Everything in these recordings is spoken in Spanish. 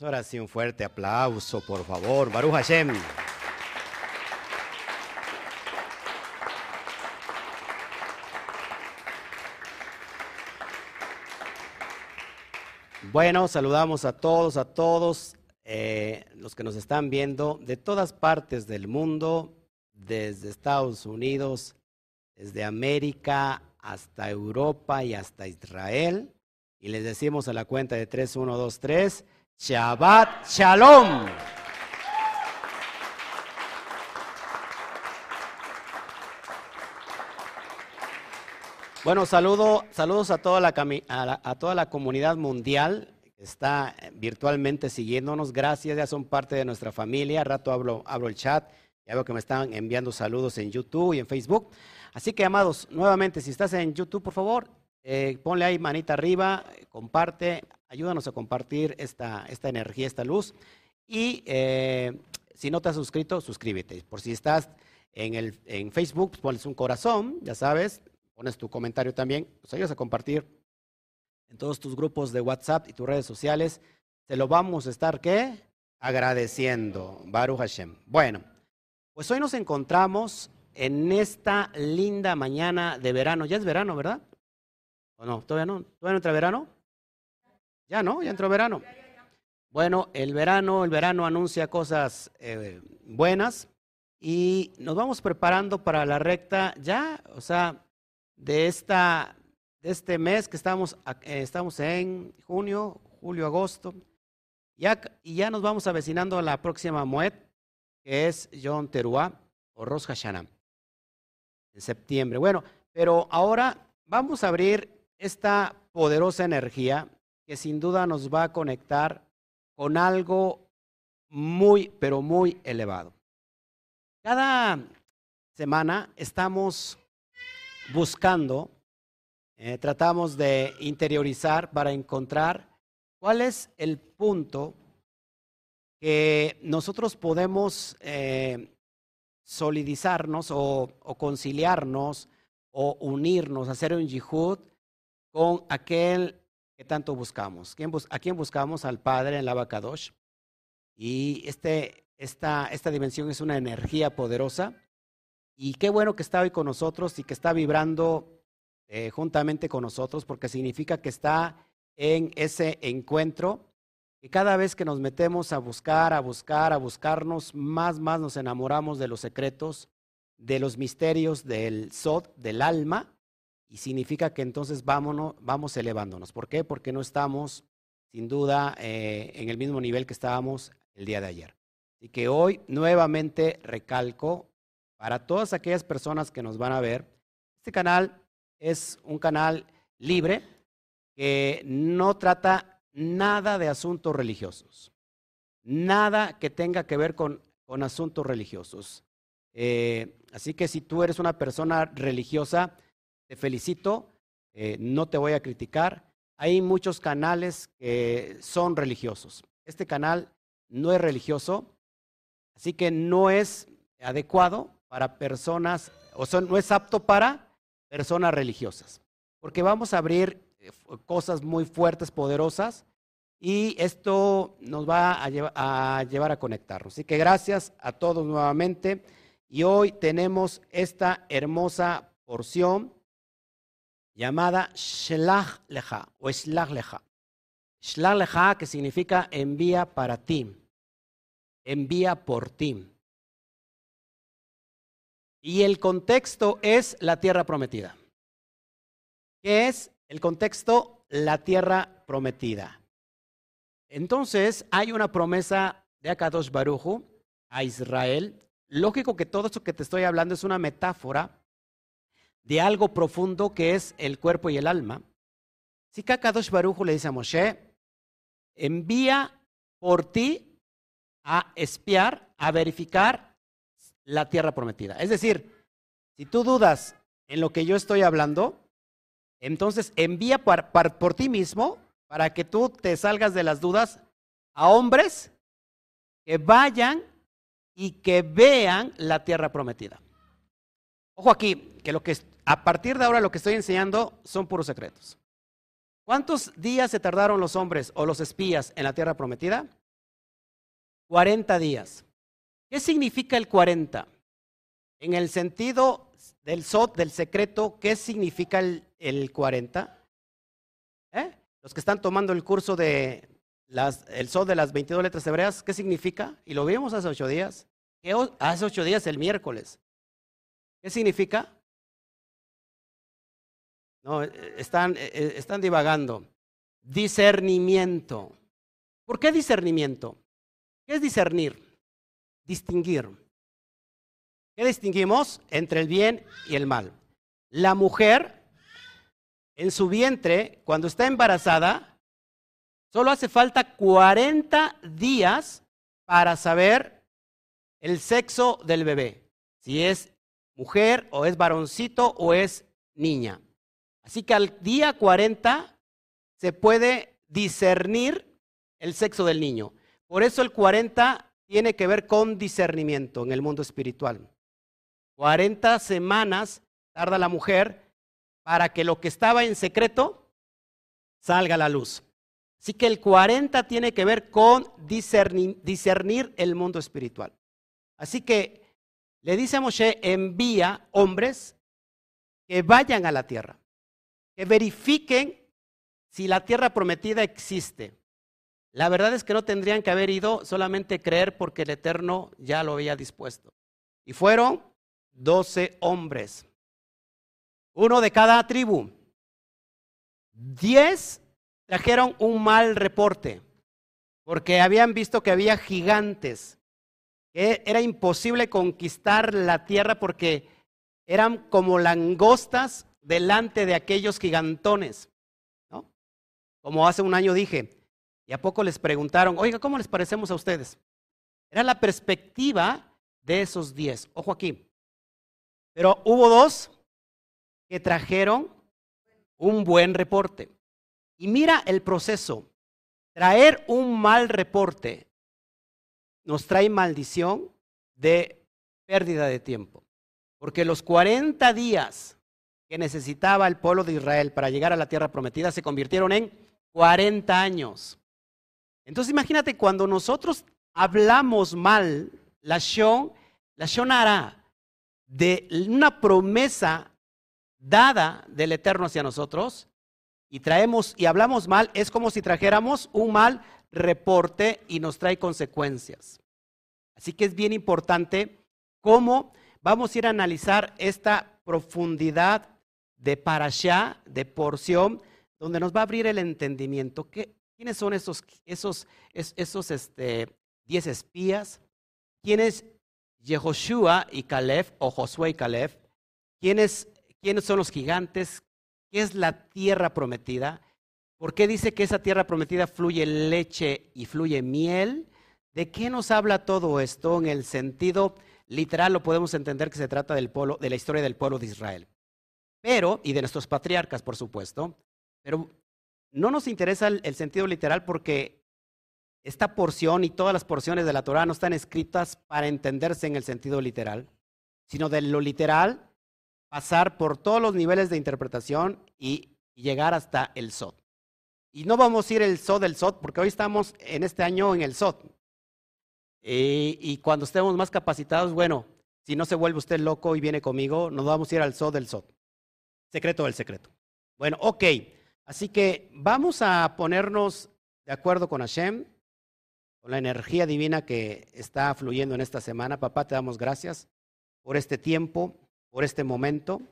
Ahora sí, un fuerte aplauso, por favor. Baruch Hashem. Bueno, saludamos a todos, a todos eh, los que nos están viendo de todas partes del mundo, desde Estados Unidos, desde América hasta Europa y hasta Israel. Y les decimos a la cuenta de 3, 1, 2, 3, Shabbat Shalom. Bueno, saludo, saludos a toda la, comunidad mundial que está virtualmente siguiéndonos. Gracias, ya son parte de nuestra familia. rato abro, abro el chat, ya veo que me están enviando saludos en YouTube y en Facebook. Así que, amados, nuevamente, si estás en YouTube, por favor, eh, ponle ahí manita arriba, comparte, ayúdanos a compartir esta, esta energía, esta luz. Y eh, si no te has suscrito, suscríbete. Por si estás en, el, en Facebook, pues pones un corazón, ya sabes, pones tu comentario también, nos ayudas a compartir en todos tus grupos de WhatsApp y tus redes sociales. Te lo vamos a estar, ¿qué? Agradeciendo. Baruch Hashem. Bueno, pues hoy nos encontramos en esta linda mañana de verano. Ya es verano, ¿verdad? ¿O no? ¿Todavía no? ¿Todavía no entra verano? Ya no, ya entró verano. Bueno, el verano, el verano anuncia cosas eh, buenas y nos vamos preparando para la recta ya, o sea, de, esta, de este mes que estamos, eh, estamos en junio, julio, agosto. Ya, y ya nos vamos avecinando a la próxima Moed, que es Yom Teruah o Rosh Hashanah, en septiembre. Bueno, pero ahora vamos a abrir esta poderosa energía que sin duda nos va a conectar con algo muy, pero muy elevado. Cada semana estamos buscando, eh, tratamos de interiorizar para encontrar cuál es el punto que nosotros podemos eh, solidizarnos o, conciliarnos o unirnos, hacer un yihud con aquel que tanto buscamos. ¿A quién buscamos? Al Padre en la Abacadosh. Y este, esta, esta dimensión es una energía poderosa y qué bueno que está hoy con nosotros y que está vibrando eh, juntamente con nosotros, porque significa que está en ese encuentro. Y cada vez que nos metemos a buscar, a buscar, a buscarnos, más, más nos enamoramos de los secretos, de los misterios del Sod, del alma, y significa que entonces vámonos, vamos elevándonos. ¿Por qué? Porque no estamos, sin duda, eh, en el mismo nivel que estábamos el día de ayer. Y que hoy nuevamente recalco para todas aquellas personas que nos van a ver, este canal es un canal libre que no trata nada de asuntos religiosos, nada que tenga que ver con, asuntos religiosos. Eh, así que si tú eres una persona religiosa, te felicito, eh, no te voy a criticar. Hay muchos canales que son religiosos. Este canal no es religioso, así que no es adecuado para personas, o sea, no es apto para personas religiosas, porque vamos a abrir eh, cosas muy fuertes, poderosas, y esto nos va a, llevar a conectarnos. Así que gracias a todos nuevamente. Y hoy tenemos esta hermosa porción llamada Shlach Lecha o Shlach Lecha. Shlach Lecha que significa envía para ti, envía por ti. Y el contexto es la tierra prometida. ¿Qué es el contexto? La tierra prometida. Entonces, hay una promesa de Akadosh Baruju a Israel. Lógico que todo esto que te estoy hablando es una metáfora de algo profundo que es el cuerpo y el alma. Si que Akadosh Baruju le dice a Moshe, envía por ti a espiar, a verificar la tierra prometida. Es decir, si tú dudas en lo que yo estoy hablando, entonces envía por, ti mismo para que tú te salgas de las dudas a hombres que vayan y que vean la tierra prometida. Ojo aquí, que lo que a partir de ahora lo que estoy enseñando son puros secretos. ¿Cuántos días se tardaron los hombres o los espías en la tierra prometida? 40 días. ¿Qué significa el 40? En el sentido del SOT, del secreto, ¿qué significa el, el 40? ¿Eh? Los que están tomando el curso de el SOT de las 22 letras hebreas, ¿qué significa? Y lo vimos hace ocho días. Hace ocho días, el miércoles. ¿Qué significa? No, eh, están, eh, eh, están divagando. Discernimiento. ¿Por qué discernimiento? ¿Qué es discernir? Distinguir. ¿Qué distinguimos entre el bien y el mal? La mujer en su vientre, cuando está embarazada, solo hace falta 40 días para saber el sexo del bebé. Si es mujer o es varoncito o es niña. Así que al día 40 se puede discernir el sexo del niño. Por eso el 40 tiene que ver con discernimiento en el mundo espiritual. 40 semanas tarda la mujer para que lo que estaba en secreto salga a la luz. Así que el 40 tiene que ver con discernir, el mundo espiritual. Así que le dice a Moshe, envía hombres que vayan a la tierra que verifiquen si la tierra prometida existe. La verdad es que no tendrían que haber ido solamente creer porque el Eterno ya lo había dispuesto. Y fueron doce hombres, uno de cada tribu. Diez trajeron un mal reporte porque habían visto que había gigantes, que era imposible conquistar la tierra porque eran como langostas delante de aquellos gigantones. ¿no? Como hace un año dije, y a poco les preguntaron, oiga, ¿cómo les parecemos a ustedes? Era la perspectiva de esos diez. Ojo aquí. Pero hubo dos que trajeron un buen reporte. Y mira el proceso. Traer un mal reporte nos trae maldición de pérdida de tiempo. Porque los 40 días que necesitaba el pueblo de Israel para llegar a la tierra prometida se convirtieron en 40 años. Entonces imagínate cuando nosotros hablamos mal, la Shon, la Shon hará de una promesa dada del Eterno hacia nosotros y traemos y hablamos mal, es como si trajéramos un mal reporte y nos trae consecuencias. Así que es bien importante cómo vamos a ir a analizar esta profundidad de parashá, de porción, donde nos va a abrir el entendimiento. ¿Quiénes son esos, esos, esos este, diez espías? ¿Quién es Yehoshua y Caleb, o Josué y Caleb? ¿Quiénes, ¿Quiénes son los gigantes? ¿Qué es la tierra prometida? ¿Por qué dice que esa tierra prometida fluye leche y fluye miel? ¿De qué nos habla todo esto? En el sentido literal lo podemos entender que se trata del pueblo, de la historia del pueblo de Israel pero, y de nuestros patriarcas, por supuesto, pero no nos interesa el, sentido literal porque esta porción y todas las porciones de la Torah no están escritas para entenderse en el sentido literal, sino de lo literal pasar por todos los niveles de interpretación y, llegar hasta el Sot. Y no vamos a ir el Sot del Sot, porque hoy estamos en este año en el Sot. Y, y, cuando estemos más capacitados, bueno, si no se vuelve usted loco y viene conmigo, nos vamos a ir al Sot del Sot. Secreto del secreto. Bueno, ok. Así que vamos a ponernos de acuerdo con Hashem, con la energía divina que está fluyendo en esta semana. Papá, te damos gracias por este tiempo, por este momento.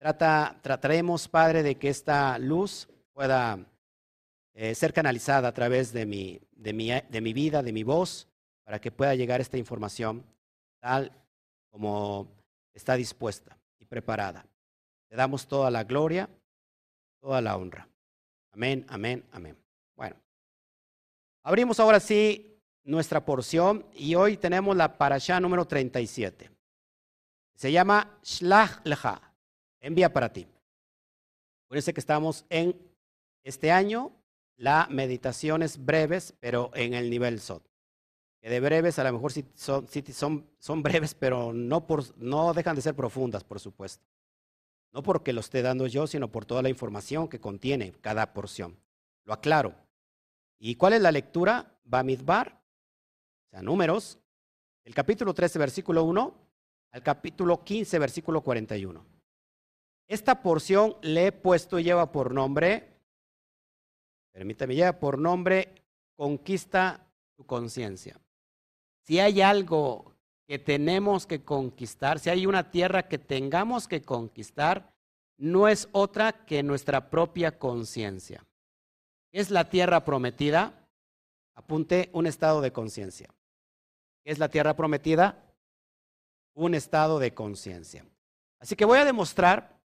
Trata, trataremos, Padre, de que esta luz pueda eh, ser canalizada a través de mi, de, mi, de mi vida, de mi voz, para que pueda llegar esta información tal como está dispuesta y preparada. Damos toda la gloria, toda la honra. Amén, amén, amén. Bueno, abrimos ahora sí nuestra porción y hoy tenemos la parasha número 37. Se llama Shlach Lecha, envía para ti. Acuérdense que estamos en este año, la meditaciones breves, pero en el nivel SOT. Que de breves a lo mejor son, son, son breves, pero no, por, no dejan de ser profundas, por supuesto. No porque lo esté dando yo, sino por toda la información que contiene cada porción. Lo aclaro. ¿Y cuál es la lectura? Bamidbar, sea, números, el capítulo 13, versículo 1 al capítulo 15, versículo 41. Esta porción le he puesto lleva por nombre, permítame, lleva por nombre, conquista tu conciencia. Si hay algo que tenemos que conquistar, si hay una tierra que tengamos que conquistar, no es otra que nuestra propia conciencia. ¿Es la tierra prometida? Apunte un estado de conciencia. ¿Es la tierra prometida? Un estado de conciencia. Así que voy a demostrar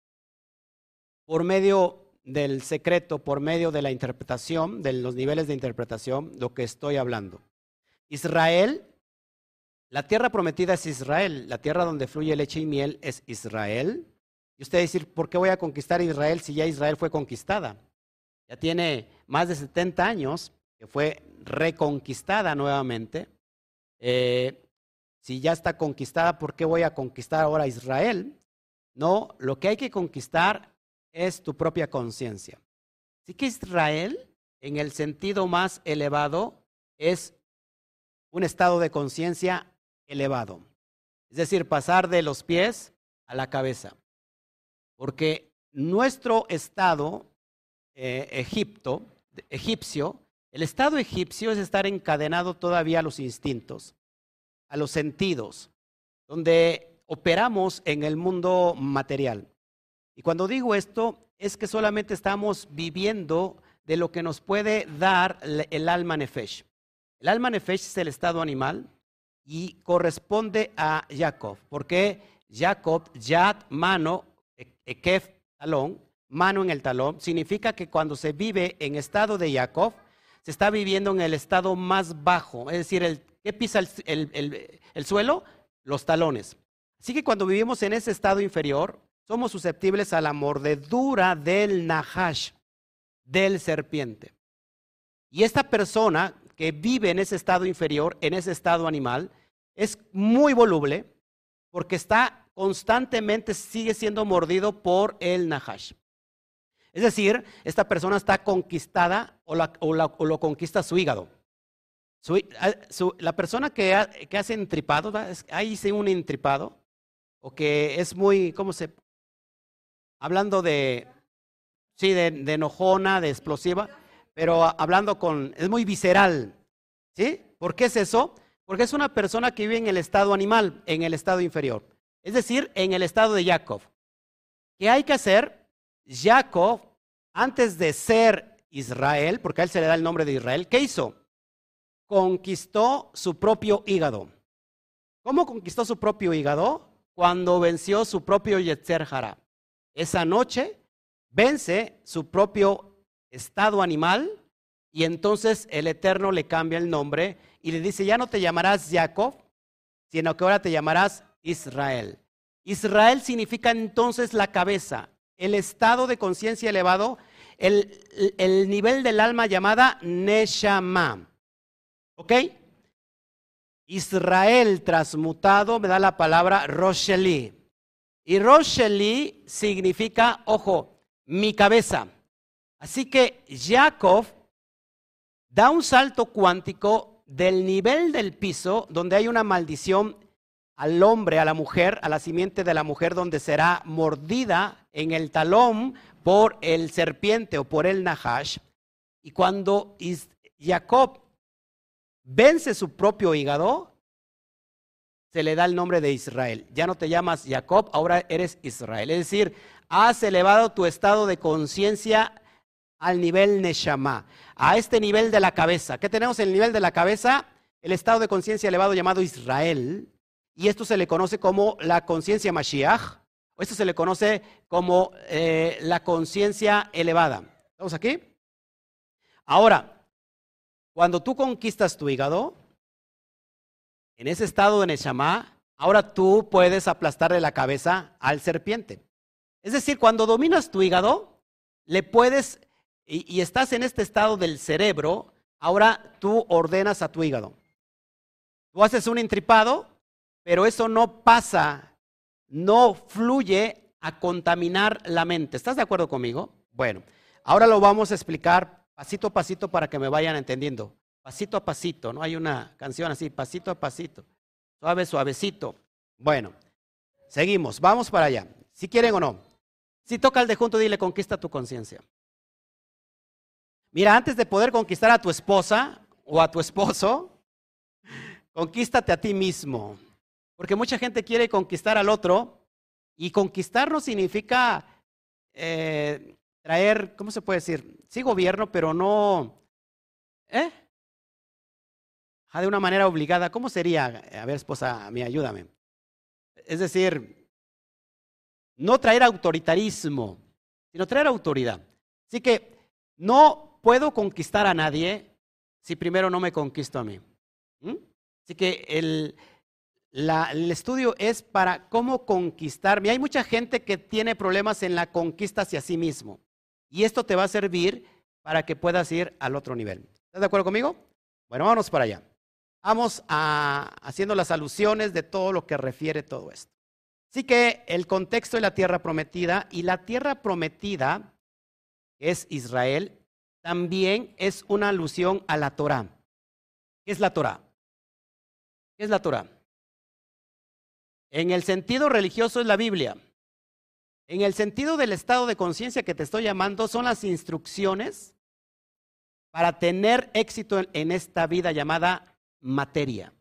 por medio del secreto, por medio de la interpretación, de los niveles de interpretación, lo que estoy hablando. Israel, la tierra prometida es Israel, la tierra donde fluye leche y miel es Israel. Y usted decir, ¿por qué voy a conquistar Israel si ya Israel fue conquistada? Ya tiene más de 70 años que fue reconquistada nuevamente. Eh, si ya está conquistada, ¿por qué voy a conquistar ahora Israel? No, lo que hay que conquistar es tu propia conciencia. Así que Israel, en el sentido más elevado, es un estado de conciencia elevado. Es decir, pasar de los pies a la cabeza. Porque nuestro estado eh, Egipto, egipcio, el estado egipcio es estar encadenado todavía a los instintos, a los sentidos, donde operamos en el mundo material. Y cuando digo esto, es que solamente estamos viviendo de lo que nos puede dar el alma nefesh. El alma nefesh es el estado animal y corresponde a Jacob, porque Jacob, Yad, mano, Ekef, talón, mano en el talón, significa que cuando se vive en estado de Jacob, se está viviendo en el estado más bajo, es decir, el, ¿qué pisa el, suelo? Los talones. Así que cuando vivimos en ese estado inferior, somos susceptibles a la mordedura del Nahash, del serpiente. Y esta persona que vive en ese estado inferior, en ese estado animal, es muy voluble porque está constantemente sigue siendo mordido por el Nahash. Es decir, esta persona está conquistada o, lo conquista su hígado. Ah, la persona que, hace entripado, ahí sí un entripado, o que es muy, ¿cómo se? Hablando de, sí, de, de enojona, de explosiva, pero hablando con, es muy visceral, ¿sí? ¿Por qué es eso? Porque es una persona que vive en el estado animal, en el estado inferior es decir, en el estado de Jacob. ¿Qué hay que hacer? Jacob, antes de ser Israel, porque a él se le da el nombre de Israel, ¿qué hizo? Conquistó su propio hígado. ¿Cómo conquistó su propio hígado? Cuando venció su propio Yetzer Hara. Esa noche vence su propio estado animal y entonces el Eterno le cambia el nombre y le dice, ya no te llamarás Jacob, sino que ahora te llamarás Israel. Israel significa entonces la cabeza, el estado de conciencia elevado, el, nivel del alma llamada Neshama. ¿Ok? Israel transmutado me da la palabra Rosheli. Y Rosheli significa, ojo, mi cabeza. Así que Jacob da un salto cuántico del nivel del piso, donde hay una maldición al hombre, a la mujer, a la simiente de la mujer, donde será mordida en el talón por el serpiente o por el Nahash. Y cuando Jacob vence su propio hígado, se le da el nombre de Israel. Ya no te llamas Jacob, ahora eres Israel. Es decir, has elevado tu estado de conciencia al nivel Neshama, a este nivel de la cabeza. ¿Qué tenemos en el nivel de la cabeza? El estado de conciencia elevado llamado Israel y esto se le conoce como la conciencia Mashiach, o esto se le conoce como eh, la conciencia elevada. ¿Estamos aquí? Ahora, cuando tú conquistas tu hígado, en ese estado de Neshama, ahora tú puedes aplastarle la cabeza al serpiente. Es decir, cuando dominas tu hígado, le puedes, y, estás en este estado del cerebro, ahora tú ordenas a tu hígado. Tú haces un intripado, pero eso no pasa, no fluye a contaminar la mente. ¿Estás de acuerdo conmigo? Bueno, ahora lo vamos a explicar pasito a pasito para que me vayan entendiendo. pasito a pasito, ¿no? Hay una canción así, pasito a pasito, suave, suavecito. Bueno, seguimos, vamos para allá. Si quieren o no. Si toca el de junto, dile, conquista tu conciencia. Mira, antes de poder conquistar a tu esposa o a tu esposo, conquístate a ti mismo. Porque mucha gente quiere conquistar al otro y conquistar no significa eh, traer, ¿cómo se puede decir? Sí gobierno, pero no, ¿eh? de una manera obligada. ¿Cómo sería? A ver, esposa mía, ayúdame. Es decir, no traer autoritarismo, sino traer autoridad. Así que no puedo conquistar a nadie si primero no me conquisto a mí. ¿Mm? Así que el, el estudio es para cómo conquistarme. Hay mucha gente que tiene problemas en la conquista hacia sí mismo. Y esto te va a servir para que puedas ir al otro nivel. ¿Estás de acuerdo conmigo? Bueno, vámonos para allá. Vamos a, haciendo las alusiones de todo lo que refiere todo esto. Así que el contexto de la tierra prometida y la tierra prometida, es Israel, también es una alusión a la Torah. ¿Qué es la Torah? ¿Qué es la Torah? En el sentido religioso es la Biblia. En el sentido del estado de conciencia que te estoy llamando, son las instrucciones para tener éxito en esta vida llamada materia.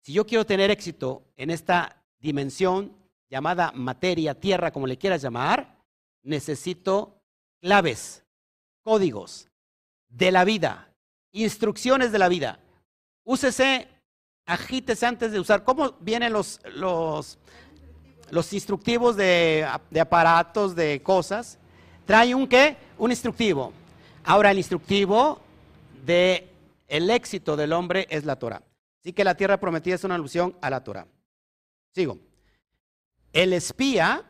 Si yo quiero tener éxito en esta dimensión llamada materia, tierra, como le quieras llamar, necesito claves, códigos de la vida, instrucciones de la vida. Úsese, agítese antes de usar. ¿Cómo vienen los, los, los instructivos de, de aparatos, de cosas? Trae un qué? Un instructivo. Ahora el instructivo de el éxito del hombre es la Torah. Así que la tierra prometida es una alusión a la Torah. Sigo. El espía,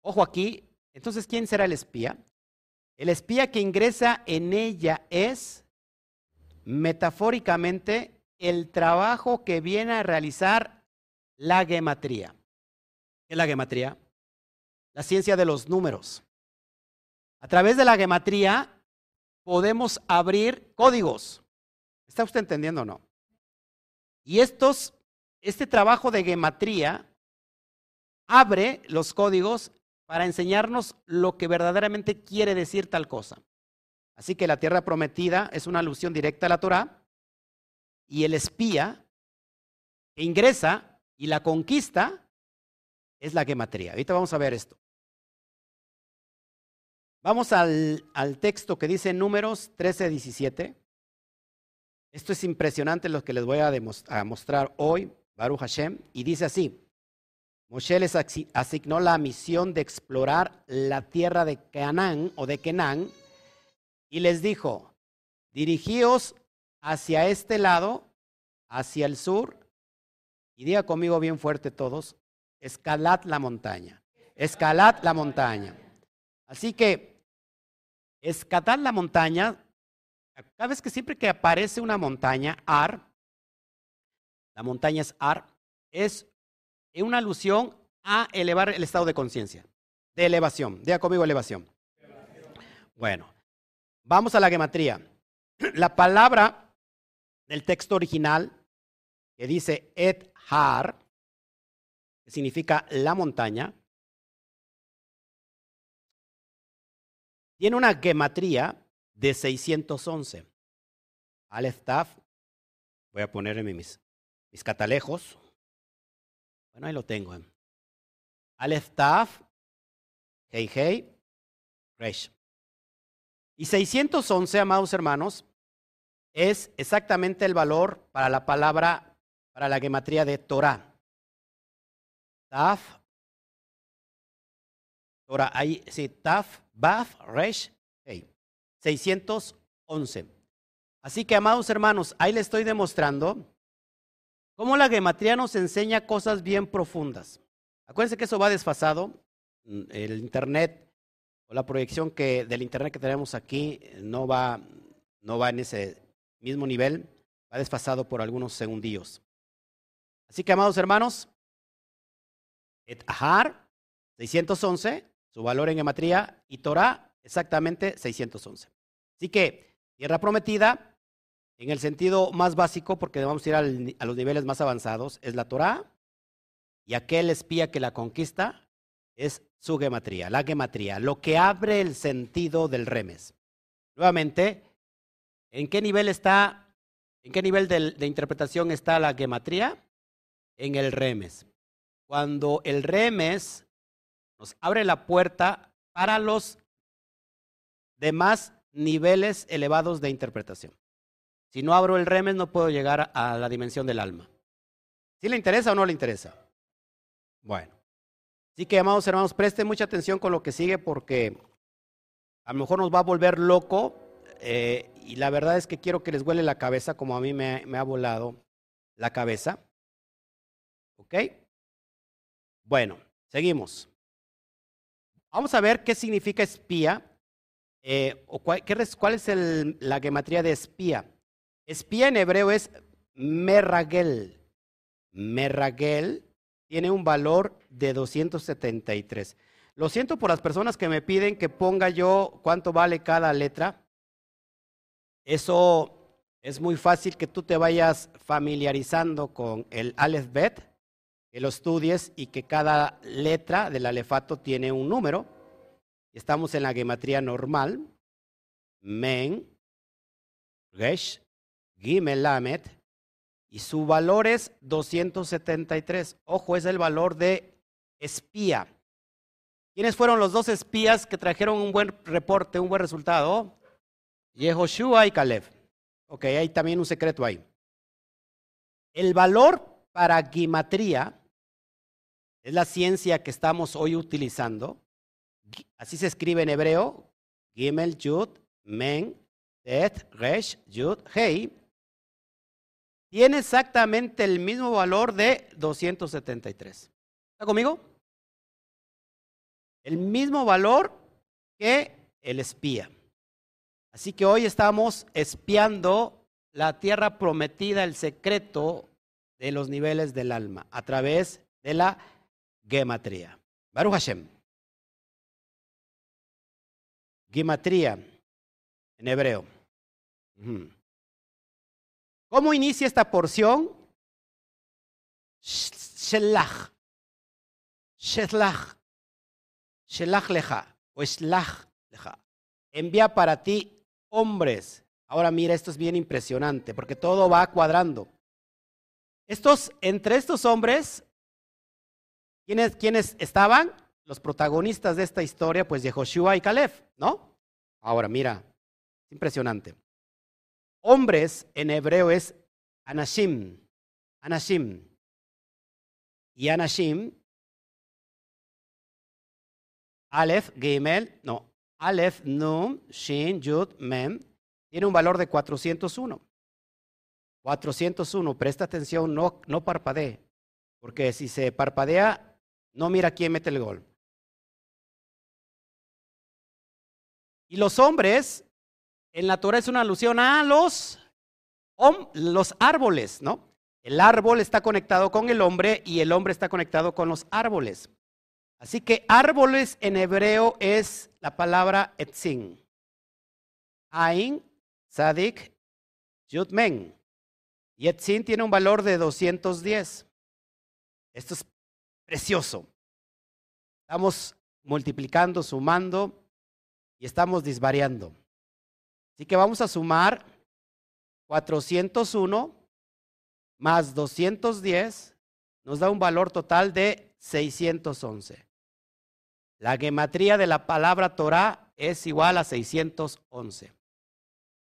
ojo aquí, entonces, ¿quién será el espía? El espía que ingresa en ella es, metafóricamente, el trabajo que viene a realizar la gematría. ¿Qué es la gematría? La ciencia de los números. A través de la gematría podemos abrir códigos. ¿Está usted entendiendo o no? Y estos, este trabajo de gematría abre los códigos para enseñarnos lo que verdaderamente quiere decir tal cosa. Así que la tierra prometida es una alusión directa a la Torah y el espía que ingresa y la conquista es la gematría. Ahorita vamos a ver esto. Vamos al, al texto que dice Números 13, 17. Esto es impresionante lo que les voy a, mostrar hoy, Baruch Hashem, y dice así. Moshe les asignó la misión de explorar la tierra de Canaán o de Kenán y les dijo, dirigíos hacia este lado, hacia el sur, y diga conmigo bien fuerte todos, escalad la montaña, escalad la montaña. Así que, escalad la montaña cada vez que siempre que aparece una montaña, Ar, la montaña es Ar, es una alusión a elevar el estado de conciencia, de elevación. Diga conmigo elevación. Bueno, vamos a la gematría. La palabra del texto original que dice Et Har, que significa la montaña, tiene una gematría de 611. Aleph Taf, voy a poner mis, mis catalejos. Bueno, ahí lo tengo. ¿eh? Aleph Taf, Hei Hei, Resh. Y 611, amados hermanos, es exactamente el valor para la palabra, para la gematría de Torah. Taf, Torah, ahí, sí, Taf, Baf, Resh, 611. Así que, amados hermanos, ahí les estoy demostrando cómo la gematría nos enseña cosas bien profundas. Acuérdense que eso va desfasado. Mm, el Internet o la proyección que, del Internet que tenemos aquí no va, no va en ese mismo nivel, va desfasado por algunos segundillos. Así que, amados hermanos, Et Ahar, 611, su valor en gematría, y Torah, exactamente 611. Así que, tierra prometida, en el sentido más básico, porque vamos a ir a los niveles más avanzados, es la Torah y aquel espía que la conquista es su gematría, la gematría, lo que abre el sentido del remes. Nuevamente, ¿en qué nivel está, en qué nivel de, de interpretación está la gematría? En el remes. Cuando el remes nos abre la puerta para los demás niveles elevados de interpretación. Si no abro el remes, no puedo llegar a la dimensión del alma. ¿Sí le interesa o no le interesa? Bueno. Así que, amados hermanos, presten mucha atención con lo que sigue porque a lo mejor nos va a volver loco eh, y la verdad es que quiero que les huele la cabeza como a mí me, ha volado la cabeza. ¿Ok? Bueno, seguimos. Vamos a ver qué significa espía eh, o cuál, es la gematría de espía. Espía en hebreo es merragel. Merragel tiene un valor de 273. Lo siento por las personas que me piden que ponga yo cuánto vale cada letra. Eso es muy fácil que tú te vayas familiarizando con el Aleph Bet, que lo estudies y que cada letra del alefato tiene un número. Estamos en la gematría normal. Men, Resh, Gimel, Lamet, y su valor es 273. Ojo, es el valor de espía. ¿Quiénes fueron los dos espías que trajeron un buen reporte, un buen resultado? Yehoshua y Caleb. Ok, hay también un secreto ahí. El valor para gimatría es la ciencia que estamos hoy utilizando. Así se escribe en hebreo. Gimel, Yud, Men, Tet, Resh, Yud, Hei tiene exactamente el mismo valor de 273. ¿Está conmigo? El mismo valor que el espía. Así que hoy estamos espiando la tierra prometida, el secreto de los niveles del alma, a través de la gematría. Baruch Hashem. Gematría en hebreo. ¿Cómo inicia esta porción? Shelach. Shelach. Shelach leja. O Shelach leja. Envía para ti hombres. Ahora mira, esto es bien impresionante porque todo va cuadrando. Estos, entre estos hombres, ¿quiénes, ¿quiénes estaban? Los protagonistas de esta historia, pues de Joshua y Caleb, ¿no? Ahora mira, es impresionante. Hombres en hebreo es anashim. Anashim. Y anashim, Aleph, Gimel, no, Aleph, Num, Shin, Yud, Mem, tiene un valor de 401. 401, presta atención, no, no parpadee, porque si se parpadea, no mira quién mete el gol. Y los hombres en la Torah es una alusión a los, los árboles, ¿no? El árbol está conectado con el hombre y el hombre está conectado con los árboles. Así que árboles en hebreo es la palabra etzin. Ain, sadik, yudmen. Y etzin tiene un valor de 210. Esto es precioso. Estamos multiplicando, sumando y estamos disvariando. Así que vamos a sumar 401 más 210, nos da un valor total de 611. La gematría de la palabra Torah es igual a 611. ¿Se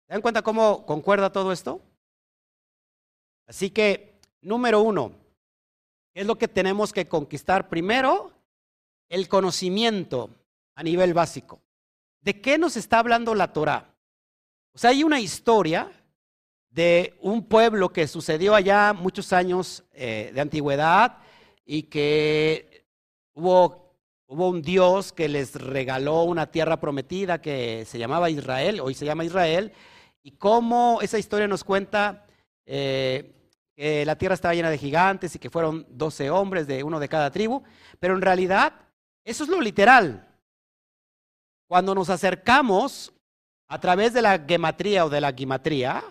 dan cuenta cómo concuerda todo esto? Así que, número uno, ¿qué es lo que tenemos que conquistar? Primero, el conocimiento a nivel básico. ¿De qué nos está hablando la Torah? O sea, hay una historia de un pueblo que sucedió allá muchos años eh, de antigüedad y que hubo, hubo un Dios que les regaló una tierra prometida que se llamaba Israel, hoy se llama Israel, y cómo esa historia nos cuenta eh, que la tierra estaba llena de gigantes y que fueron doce hombres de uno de cada tribu, pero en realidad eso es lo literal. Cuando nos acercamos a través de la gematría o de la gimatría,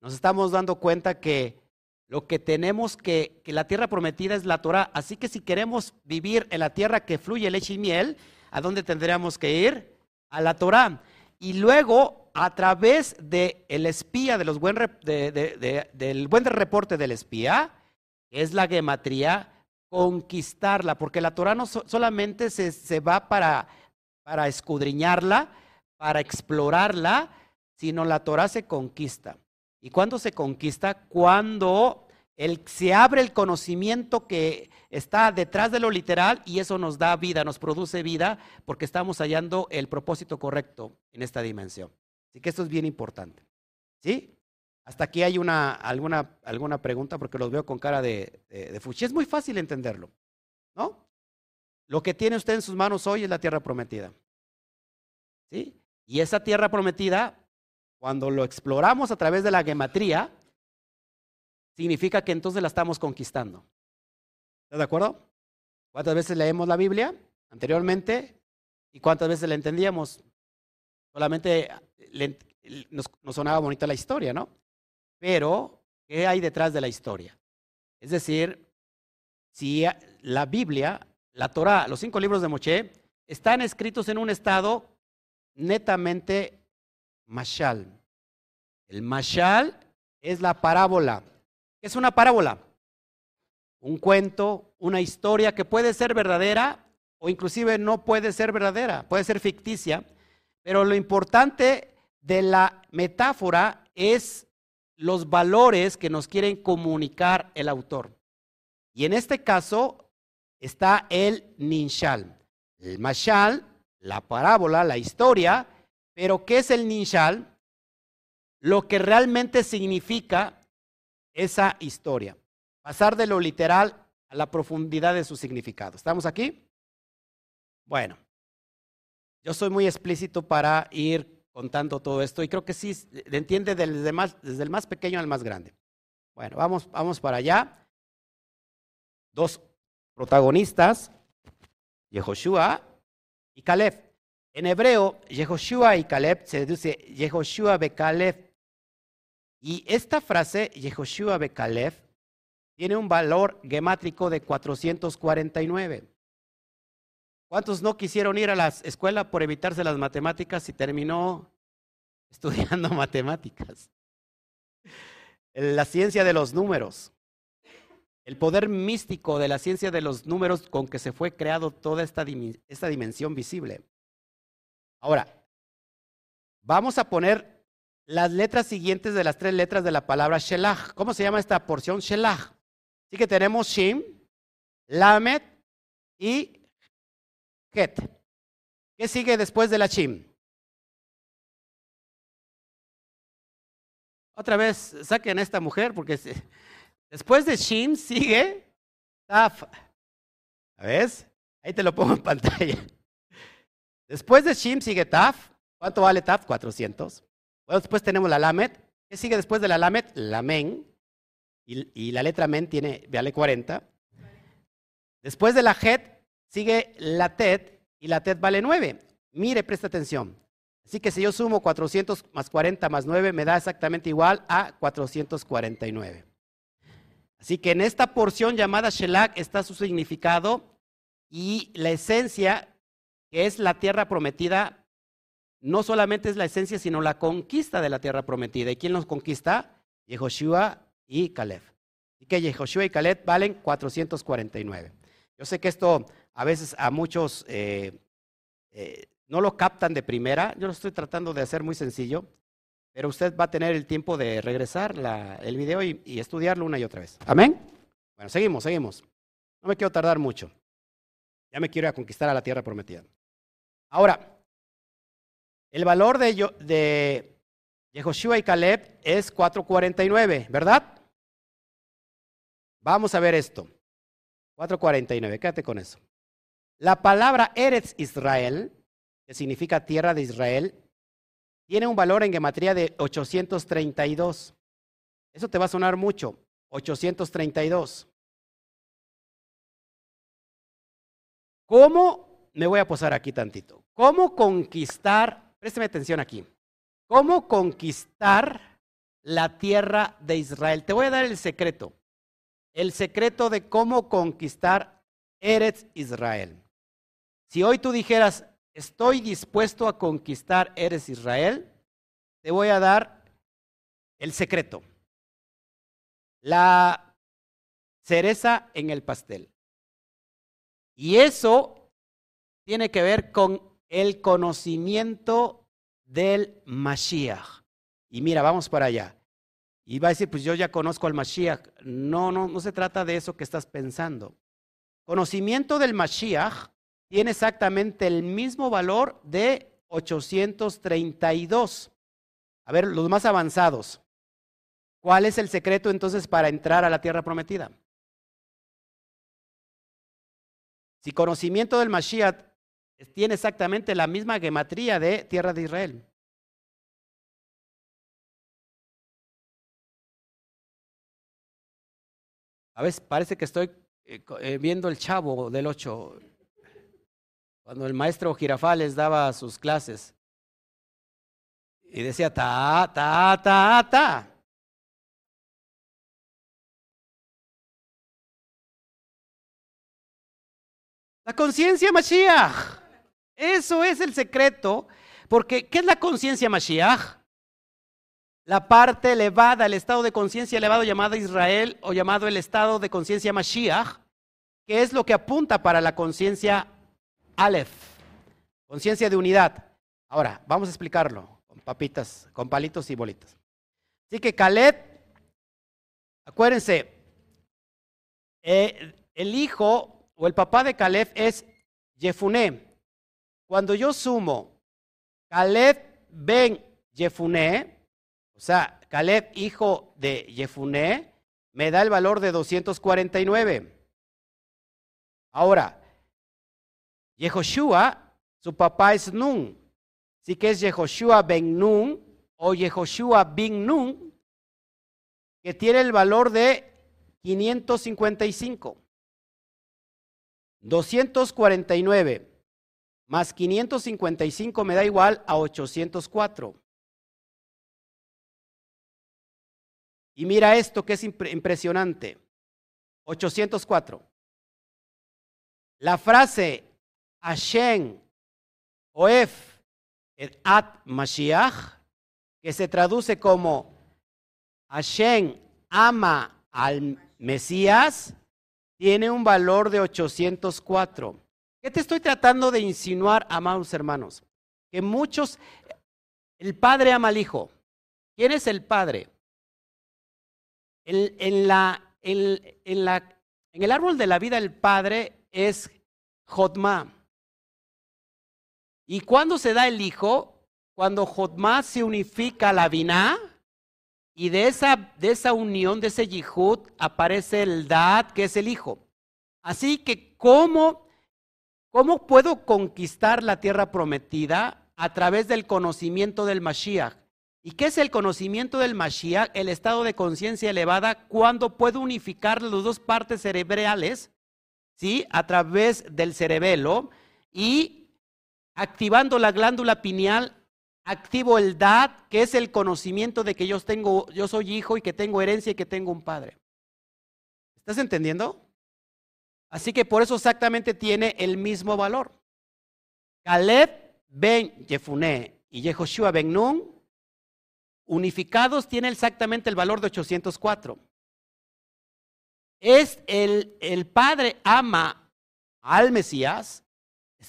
nos estamos dando cuenta que lo que tenemos que, que la tierra prometida es la Torah. Así que si queremos vivir en la tierra que fluye leche y miel, ¿a dónde tendríamos que ir? A la Torah. Y luego, a través del el espía, de los buen del buen reporte del espía, es la gematría, conquistarla, porque la Torah no solamente se, se va para, para escudriñarla, para explorarla, sino la Torah se conquista. ¿Y cuándo se conquista? Cuando se abre el conocimiento que está detrás de lo literal y eso nos da vida, nos produce vida porque estamos hallando el propósito correcto en esta dimensión. Así que esto es bien importante. ¿Sí? Hasta aquí hay una, alguna, alguna pregunta porque los veo con cara de, de, fuchi. Es muy fácil entenderlo, ¿no? Lo que tiene usted en sus manos hoy es la tierra prometida. ¿Sí? Y esa tierra prometida cuando lo exploramos a través de la gematría, significa que entonces la estamos conquistando. ¿Estás de acuerdo? ¿Cuántas veces leemos la Biblia anteriormente y cuántas veces la entendíamos? Solamente nos, nos sonaba bonita la historia, ¿no? Pero, ¿qué hay detrás de la historia? Es decir, si la Biblia, la Torah, los cinco libros de Moche, están escritos en un estado netamente mashal. El mashal es la parábola. ¿Qué es una parábola? Un cuento, una historia que puede ser verdadera o inclusive no puede ser verdadera, puede ser ficticia, pero lo importante de la metáfora es los valores que nos quieren comunicar el autor. Y en este caso está el ninshal. El mashal, la parábola, la historia, pero ¿qué es el ninshal? Lo que realmente significa esa historia. Pasar de lo literal a la profundidad de su significado. ¿Estamos aquí? Bueno, yo soy muy explícito para ir contando todo esto y creo que sí entiende desde, más, desde el más pequeño al más grande. Bueno, vamos, vamos para allá. Dos protagonistas, Yehoshua y Caleb. En hebreo, Yehoshua y Caleb se dice Yehoshua be Caleb. Y esta frase, Yehoshua be Caleb, tiene un valor gemátrico de 449. ¿Cuántos no quisieron ir a la escuela por evitarse las matemáticas y terminó estudiando matemáticas? La ciencia de los números. El poder místico de la ciencia de los números con que se fue creado toda esta, esta dimensión visible. Ahora, vamos a poner las letras siguientes de las tres letras de la palabra Shelach. ¿Cómo se llama esta porción? Shelach. Así que tenemos Shim, Lamet y Het. ¿Qué sigue después de la Shim? Otra vez saquen a esta mujer porque después de Shim sigue Taf. ¿Ves? Ahí te lo pongo en pantalla. Después de Shim sigue Taf. ¿Cuánto vale Taf? 400. Bueno, después tenemos la Lamet. ¿Qué sigue después de la Lamet? La Men. Y, la letra Men tiene, vale 40. Después de la Het sigue la Tet y la Tet vale 9. Mire, presta atención. Así que si yo sumo 400 más 40 más 9 me da exactamente igual a 449. Así que en esta porción llamada Shelak está su significado y la esencia que es la tierra prometida, no solamente es la esencia, sino la conquista de la tierra prometida. ¿Y quién nos conquista? Yehoshua y Caleb. Y que Yehoshua y Caleb valen 449. Yo sé que esto a veces a muchos eh, eh, no lo captan de primera. Yo lo estoy tratando de hacer muy sencillo, pero usted va a tener el tiempo de regresar el video y, estudiarlo una y otra vez. Amén. Bueno, seguimos, seguimos. No me quiero tardar mucho. Ya me quiero ir a conquistar a la tierra prometida. Ahora, el valor de, de Yehoshua y Caleb es 449, ¿verdad? Vamos a ver esto. 449, quédate con eso. La palabra Eretz Israel, que significa tierra de Israel, tiene un valor en gematría de 832. Eso te va a sonar mucho, 832. ¿Cómo me voy a posar aquí tantito. ¿Cómo conquistar? Présteme atención aquí. ¿Cómo conquistar la tierra de Israel. Te voy a dar el secreto. El secreto de cómo conquistar Eretz Israel. Si hoy tú dijeras, estoy dispuesto a conquistar Eretz Israel, te voy a dar el secreto. La cereza en el pastel. Y eso tiene que ver con el conocimiento del Mashiach. Y mira, vamos para allá. Y va a decir, pues yo ya conozco al Mashiach. No, no, no se trata de eso que estás pensando. Conocimiento del Mashiach tiene exactamente el mismo valor de 832. A ver, los más avanzados. ¿Cuál es el secreto entonces para entrar a la tierra prometida? Si conocimiento del Mashiach tiene exactamente la misma gematría de tierra de Israel. A veces parece que estoy eh, eh, viendo el chavo del 8, cuando el maestro Girafales daba sus clases. Y decía, ta, ta, ta, ta. La conciencia Mashiach. Eso es el secreto. Porque, ¿qué es la conciencia Mashiach? La parte elevada, el estado de conciencia elevado llamado Israel o llamado el estado de conciencia Mashiach, que es lo que apunta para la conciencia Aleph, conciencia de unidad. Ahora, vamos a explicarlo con papitas, con palitos y bolitas. Así que Caleb, acuérdense, eh, el hijo o el papá de Caleb es Jefuné. Cuando yo sumo Caleb ben Jefuné, o sea, Caleb hijo de Jefuné, me da el valor de 249. Ahora, Yehoshua, su papá es Nun. Así que es Yehoshua ben Nun o Yehoshua bin Nun, que tiene el valor de 555. 249 más 555 me da igual a 804. Y mira esto que es impresionante. 804. La frase Hashem Oef et At Mashiach, que se traduce como Hashem ama al Mesías, tiene un valor de 804. ¿Qué te estoy tratando de insinuar, amados hermanos? Que muchos, el padre ama al hijo. ¿Quién es el padre? En, la, en, la, en el árbol de la vida el padre es Jotma. ¿Y cuándo se da el hijo? Cuando Jotma se unifica a la Biná y de esa, de esa unión, de ese yihud, aparece el Dad, que es el Hijo. Así que, ¿cómo, ¿cómo puedo conquistar la tierra prometida? A través del conocimiento del Mashiach. ¿Y qué es el conocimiento del Mashiach? El estado de conciencia elevada, cuando puedo unificar las dos partes cerebrales, ¿sí? A través del cerebelo y activando la glándula pineal activo el dad, que es el conocimiento de que yo tengo, yo soy hijo y que tengo herencia y que tengo un padre. ¿Estás entendiendo? Así que por eso exactamente tiene el mismo valor. Caleb ben Jefuné y Yehoshua ben Nun, unificados, tienen exactamente el valor de 804. Es el, el padre ama al Mesías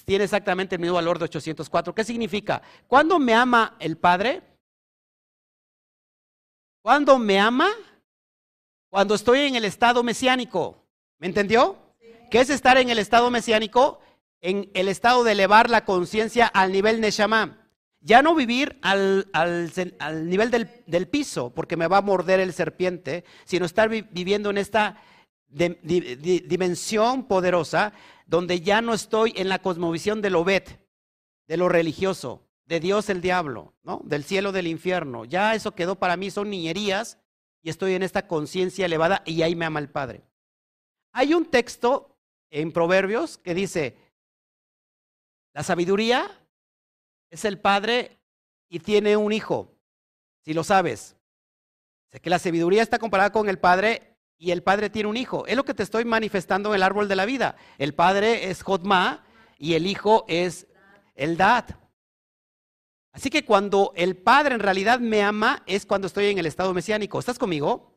tiene exactamente el mismo valor de 804. ¿Qué significa? ¿Cuándo me ama el Padre? ¿Cuándo me ama? Cuando estoy en el estado mesiánico. ¿Me entendió? ¿Qué es estar en el estado mesiánico? En el estado de elevar la conciencia al nivel Neshama. Ya no vivir al, al, al nivel del, del, piso, porque me va a morder el serpiente, sino estar viviendo en esta dimensión poderosa donde ya no estoy en la cosmovisión del Obed, de lo religioso, de Dios el diablo, ¿no? Del cielo del infierno. Ya eso quedó para mí, son niñerías y estoy en esta conciencia elevada y ahí me ama el Padre. Hay un texto en Proverbios que dice, la sabiduría es el Padre y tiene un hijo, si lo sabes. que la sabiduría está comparada con el Padre y el Padre tiene un hijo. Es lo que te estoy manifestando en el árbol de la vida. El Padre es Jotma y el Hijo es el Dad. Así que cuando el Padre en realidad me ama es cuando estoy en el estado mesiánico. ¿Estás conmigo?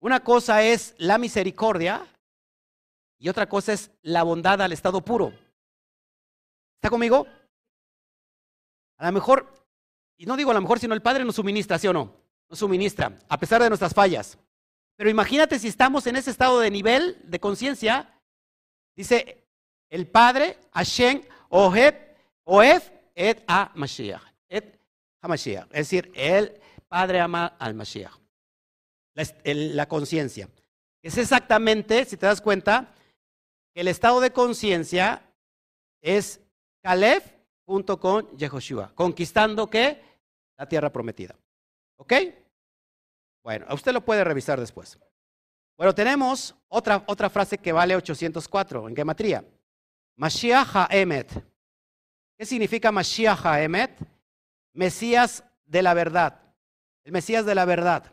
Una cosa es la misericordia y otra cosa es la bondad al estado puro. ¿Está conmigo? A lo mejor, y no digo a lo mejor, sino el Padre nos suministra, ¿sí o no? Nos suministra, a pesar de nuestras fallas. Pero imagínate si estamos en ese estado de nivel de conciencia, dice el Padre, Hashem, Oheb, Oef, et a Mashiach. Et a Mashiach. Es decir, el Padre ama al Mashiach. La, conciencia. Es exactamente, si te das cuenta, el estado de conciencia es Caleb junto con Yehoshua, conquistando qué? La tierra prometida. ¿Ok? Bueno, usted lo puede revisar después. Bueno, tenemos otra, otra frase que vale 804 en gematría. Mashiach ha'emet. ¿Qué significa Mashiach ha'emet? Mesías de la verdad. El Mesías de la verdad.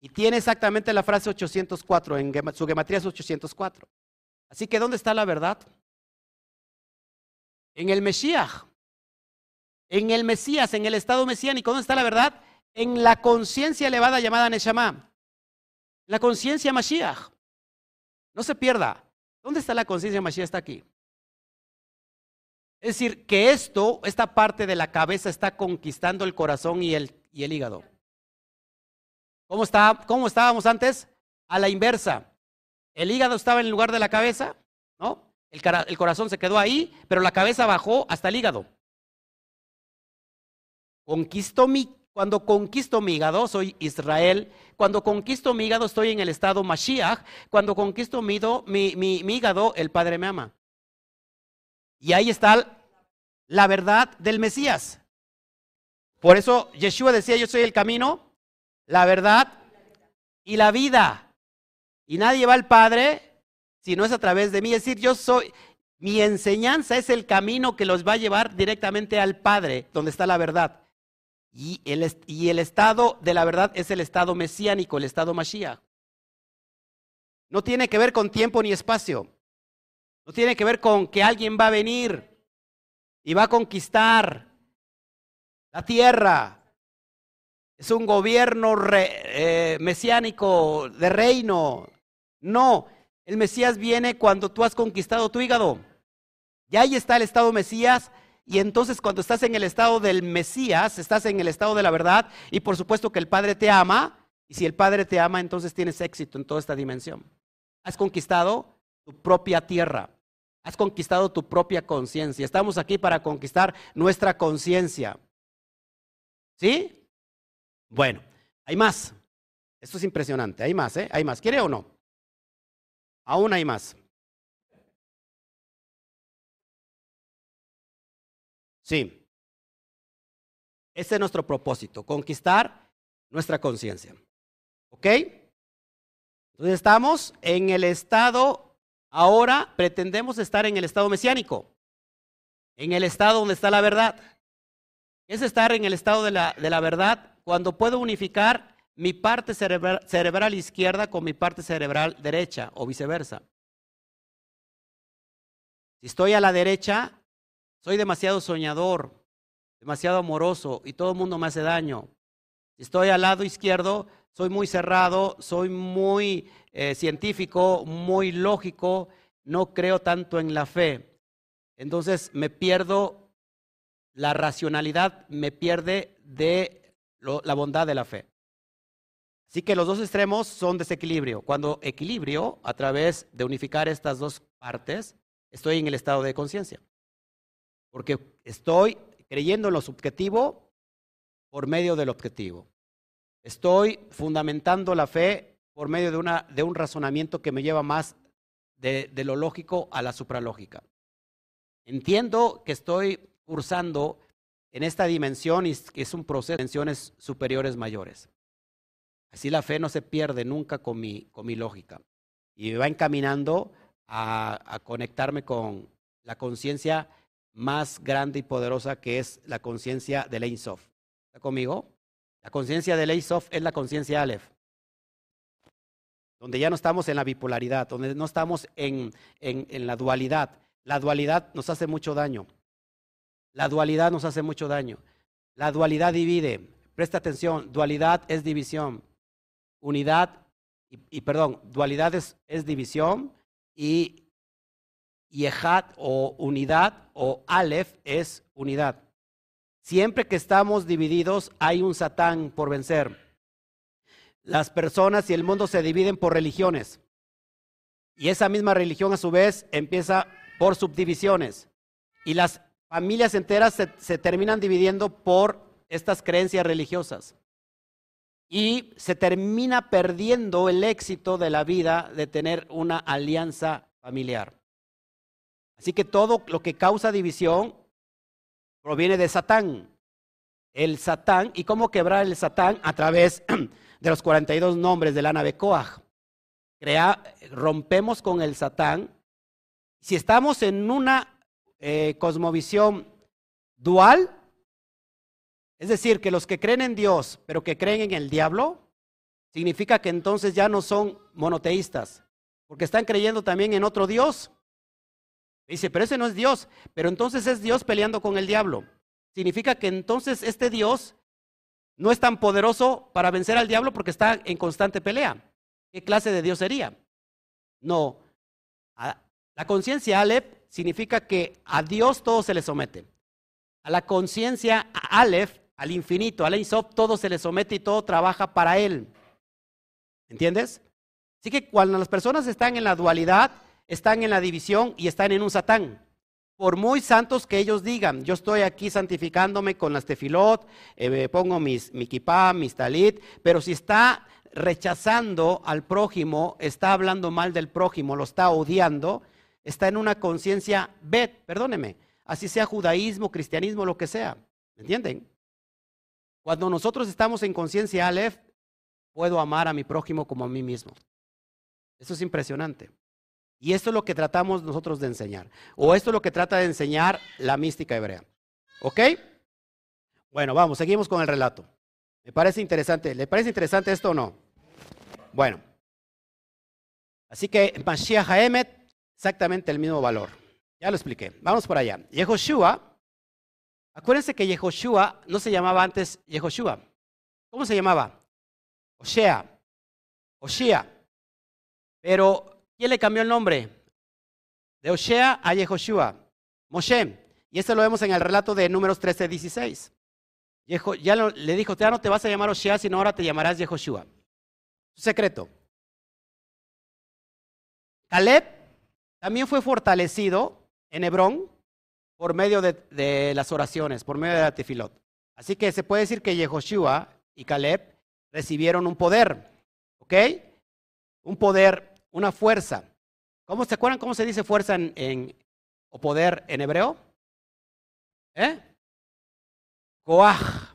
Y tiene exactamente la frase 804, en su gematría es 804. Así que, ¿dónde está la verdad? En el Mesías. En el Mesías, en el estado mesiánico. ¿Dónde está la verdad? En la conciencia elevada llamada Neshama. La conciencia Mashiach. No se pierda. ¿Dónde está la conciencia Mashiach? Está aquí. Es decir, que esto, esta parte de la cabeza está conquistando el corazón y el, y el hígado. ¿Cómo, está, ¿Cómo estábamos antes? A la inversa. El hígado estaba en el lugar de la cabeza, ¿no? El, corazón se quedó ahí, pero la cabeza bajó hasta el hígado. Conquisto mi, cuando conquisto mi hígado, soy Israel. Cuando conquisto mi hígado, estoy en el estado Mashiach. Cuando conquisto mi, mi, hígado, el Padre me ama. Y ahí está la verdad del Mesías. Por eso Yeshua decía, yo soy el camino, la verdad y la vida. Y nadie va al Padre si no es a través de mí. Es decir, yo soy, mi enseñanza es el camino que los va a llevar directamente al Padre, donde está la verdad. Y el, y el estado de la verdad es el estado mesiánico, el estado Mashiach. No tiene que ver con tiempo ni espacio. No tiene que ver con que alguien va a venir y va a conquistar la tierra. Es un gobierno eh, mesiánico de reino. No, el Mesías viene cuando tú has conquistado tu hígado. Y ahí está el estado Mesías. Y entonces cuando estás en el estado del Mesías, estás en el estado de la verdad. Y por supuesto que el Padre te ama. Y si el Padre te ama, entonces tienes éxito en toda esta dimensión. Has conquistado tu propia tierra. Has conquistado tu propia conciencia. Estamos aquí para conquistar nuestra conciencia. ¿Sí? Bueno, hay más. Esto es impresionante. Hay más, ¿eh? Hay más. ¿Quiere o no? Aún hay más. Sí. Ese es nuestro propósito, conquistar nuestra conciencia. ¿Ok? Entonces estamos en el estado, ahora pretendemos estar en el estado mesiánico, en el estado donde está la verdad. Es estar en el estado de la, de la verdad cuando puedo unificar mi parte cerebral, izquierda con mi parte cerebral derecha o viceversa. Si estoy a la derecha, soy demasiado soñador, demasiado amoroso y todo el mundo me hace daño. Estoy al lado izquierdo, soy muy cerrado, soy muy eh, científico, muy lógico, no creo tanto en la fe. Entonces me pierdo la racionalidad, me pierde de la bondad de la fe. Así que los dos extremos son desequilibrio. Cuando equilibrio, a través de unificar estas dos partes, estoy en el estado de conciencia. Porque estoy creyendo en lo subjetivo por medio del objetivo. Estoy fundamentando la fe por medio de, una, de un razonamiento que me lleva más de, de lo lógico a la supralógica. Entiendo que estoy cursando en esta dimensión y es un proceso de dimensiones superiores mayores. Así la fe no se pierde nunca con mi, con mi lógica. Y me va encaminando a, a conectarme con la conciencia más grande y poderosa que es la conciencia del Ein Sof. ¿Está conmigo? La conciencia de Leisof es la conciencia Aleph. Donde ya no estamos en la bipolaridad, donde no estamos en, en, la dualidad. La dualidad nos hace mucho daño. La dualidad nos hace mucho daño. La dualidad divide. Presta atención, dualidad es división. Unidad, y, perdón, dualidad es, división y Yehad o unidad o Aleph es unidad. Siempre que estamos divididos hay un Satán por vencer. Las personas y el mundo se dividen por religiones. Y esa misma religión a su vez empieza por subdivisiones. Y las familias enteras se, terminan dividiendo por estas creencias religiosas. Y se termina perdiendo el éxito de la vida de tener una alianza familiar. Así que todo lo que causa división proviene de Satán. El Satán, ¿y cómo quebrar el Satán? A través de los 42 nombres de la nave Coaj. rompemos con el Satán si estamos en una eh, cosmovisión dual, es decir, que los que creen en Dios, pero que creen en el diablo, significa que entonces ya no son monoteístas, porque están creyendo también en otro Dios. Dice, pero ese no es Dios, pero entonces es Dios peleando con el diablo. Significa que entonces este Dios no es tan poderoso para vencer al diablo porque está en constante pelea. ¿Qué clase de Dios sería? No, la conciencia Aleph significa que a Dios todo se le somete. A la conciencia Aleph, al infinito, al Sof, todo se le somete y todo trabaja para Él. ¿Entiendes? Así que cuando las personas están en la dualidad, están en la división y están en un satán. Por muy santos que ellos digan, yo estoy aquí santificándome con las tefilot, eh, pongo mis, mi kipá, mis talit, pero si está rechazando al prójimo, está hablando mal del prójimo, lo está odiando, está en una conciencia bet, perdóneme, así sea judaísmo, cristianismo, lo que sea. ¿Me entienden? Cuando nosotros estamos en conciencia Aleph, puedo amar a mi prójimo como a mí mismo. Eso es impresionante. Y esto es lo que tratamos nosotros de enseñar. O esto es lo que trata de enseñar la mística hebrea. ¿Ok? Bueno, vamos, seguimos con el relato. Me parece interesante. ¿Le parece interesante esto o no? Bueno. Así que Mashiach Haemet exactamente el mismo valor. Ya lo expliqué. Vamos por allá. Yehoshua, acuérdense que Yehoshua no se llamaba antes Yehoshua. ¿Cómo se llamaba? Oshea. Oshea. Pero, ¿quién le cambió el nombre? De Oshea a Yehoshua. Moshe. Y esto lo vemos en el relato de Números 13, 16. ya le dijo, ya no te vas a llamar Oshea, sino ahora te llamarás Yehoshua. Secreto. Caleb también fue fortalecido en Hebrón por medio de, las oraciones, por medio de la tefilot. Así que se puede decir que Yehoshua y Caleb recibieron un poder, ¿ok? Un poder, una fuerza. ¿Cómo se acuerdan cómo se dice fuerza en, o poder en hebreo? ¿Eh? Koach.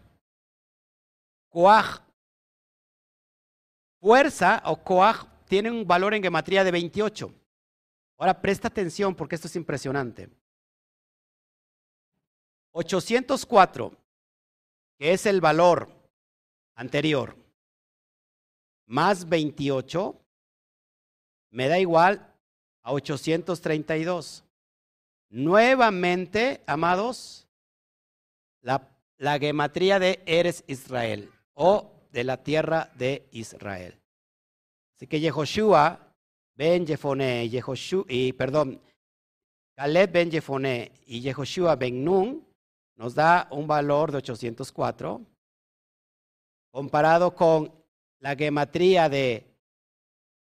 Koach. Fuerza o koach tiene un valor en gematría de 28. Ahora presta atención porque esto es impresionante. 804, que es el valor anterior, más 28, me da igual a 832. Nuevamente, amados, la, la gematría de Eres Israel o de la tierra de Israel. Así que Yehoshua ben Jefone y perdón, Caleb ben Jefone y Yehoshua ben Nun nos da un valor de 804 comparado con la gematría de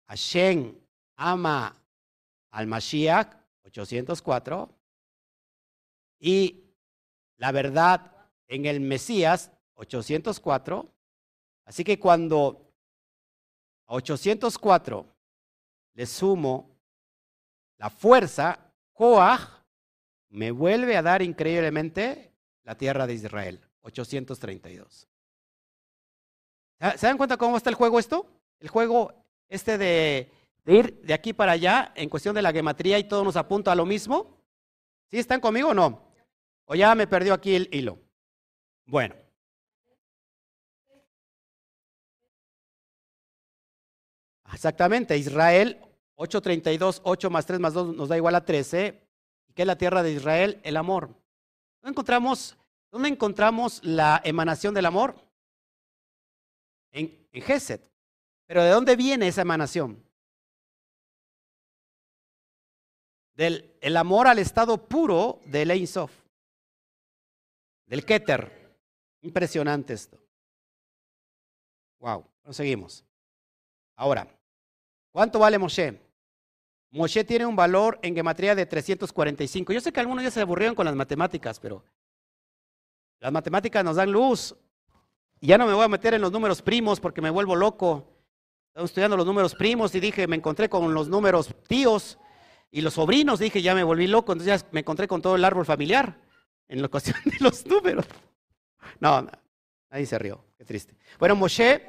Hashem ama al Mashiach 804 y la verdad en el Mesías 804 así que cuando a 804 le sumo la fuerza, Coaj me vuelve a dar increíblemente la tierra de Israel, 832. ¿Se dan cuenta cómo está el juego esto? El juego este de, de ir de aquí para allá en cuestión de la gematría y todo nos apunta a lo mismo? ¿Sí están conmigo o no? ¿O ya me perdió aquí el hilo? Bueno. Exactamente, Israel 8.32, 8 más 3 más 2 nos da igual a 13. ¿Qué es la tierra de Israel? El amor. ¿Dónde encontramos, dónde encontramos la emanación del amor? En, en Geset. Pero ¿de dónde viene esa emanación? Del el amor al estado puro del Ein Sof, del Keter. Impresionante esto. Wow, seguimos. Ahora, ¿cuánto vale Moshe? Moshe tiene un valor en gematría de 345. Yo sé que algunos ya se aburrieron con las matemáticas, pero las matemáticas nos dan luz. Y ya no me voy a meter en los números primos porque me vuelvo loco. Estaba estudiando los números primos y dije, me encontré con los números tíos y los sobrinos. Dije, ya me volví loco. Entonces ya me encontré con todo el árbol familiar en la cuestión de los números. No, nadie se rió. Qué triste. Bueno, Moshe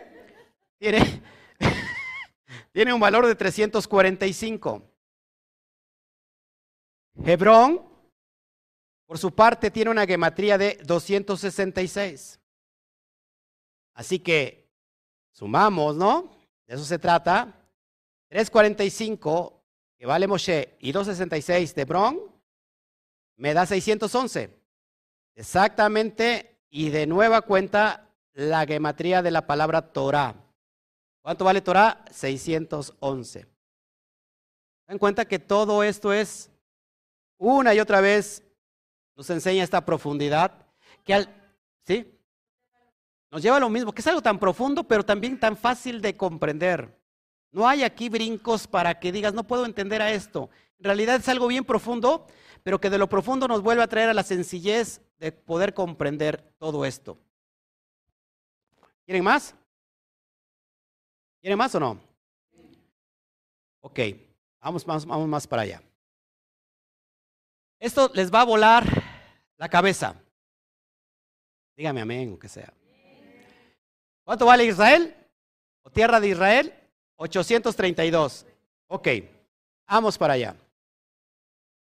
tiene, tiene un valor de 345. Hebrón, por su parte, tiene una gematría de 266. Así que sumamos, ¿no? De eso se trata. 345, que vale Moshe, y 266 de Hebrón, me da 611. Exactamente, y de nueva cuenta, la gematría de la palabra Torah. ¿Cuánto vale Torah? 611. Dan cuenta que todo esto es una y otra vez nos enseña esta profundidad que al, ¿sí? Nos lleva a lo mismo, que es algo tan profundo, pero también tan fácil de comprender. No hay aquí brincos para que digas, no puedo entender a esto. En realidad es algo bien profundo, pero que de lo profundo nos vuelve a traer a la sencillez de poder comprender todo esto. ¿Quieren más? ¿Quieren más o no? Ok, vamos, vamos, vamos más para allá. Esto les va a volar la cabeza. Dígame amén, o que sea. ¿Cuánto vale Israel? ¿O tierra de Israel? 832. Ok, vamos para allá.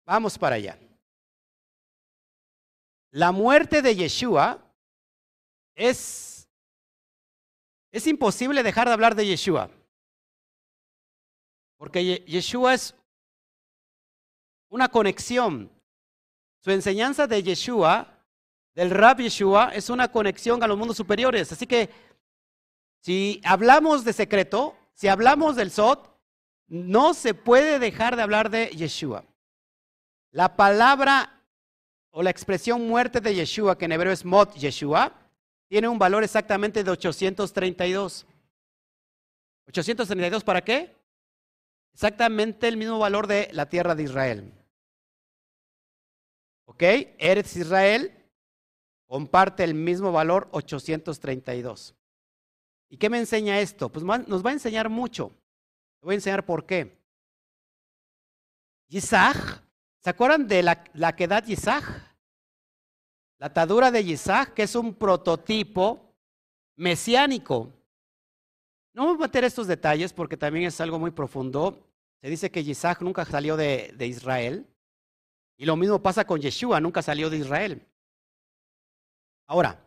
Vamos para allá. La muerte de Yeshua es, es imposible dejar de hablar de Yeshua. Porque Yeshua es una conexión su enseñanza de Yeshua, del Rab Yeshua, es una conexión a los mundos superiores. Así que si hablamos de secreto, si hablamos del Sot, no se puede dejar de hablar de Yeshua. La palabra o la expresión muerte de Yeshua, que en hebreo es Mot Yeshua, tiene un valor exactamente de 832. ¿832 para qué? Exactamente el mismo valor de la tierra de Israel. ¿Ok? Eretz Israel comparte el mismo valor 832. ¿Y qué me enseña esto? Pues nos va a enseñar mucho. Te voy a enseñar por qué. Yisach, ¿se acuerdan de la, la da Yisach? La atadura de Yisach, que es un prototipo mesiánico. No voy a meter estos detalles porque también es algo muy profundo. Se dice que Yisach nunca salió de Israel. Y lo mismo pasa con Yeshua, nunca salió de Israel. Ahora,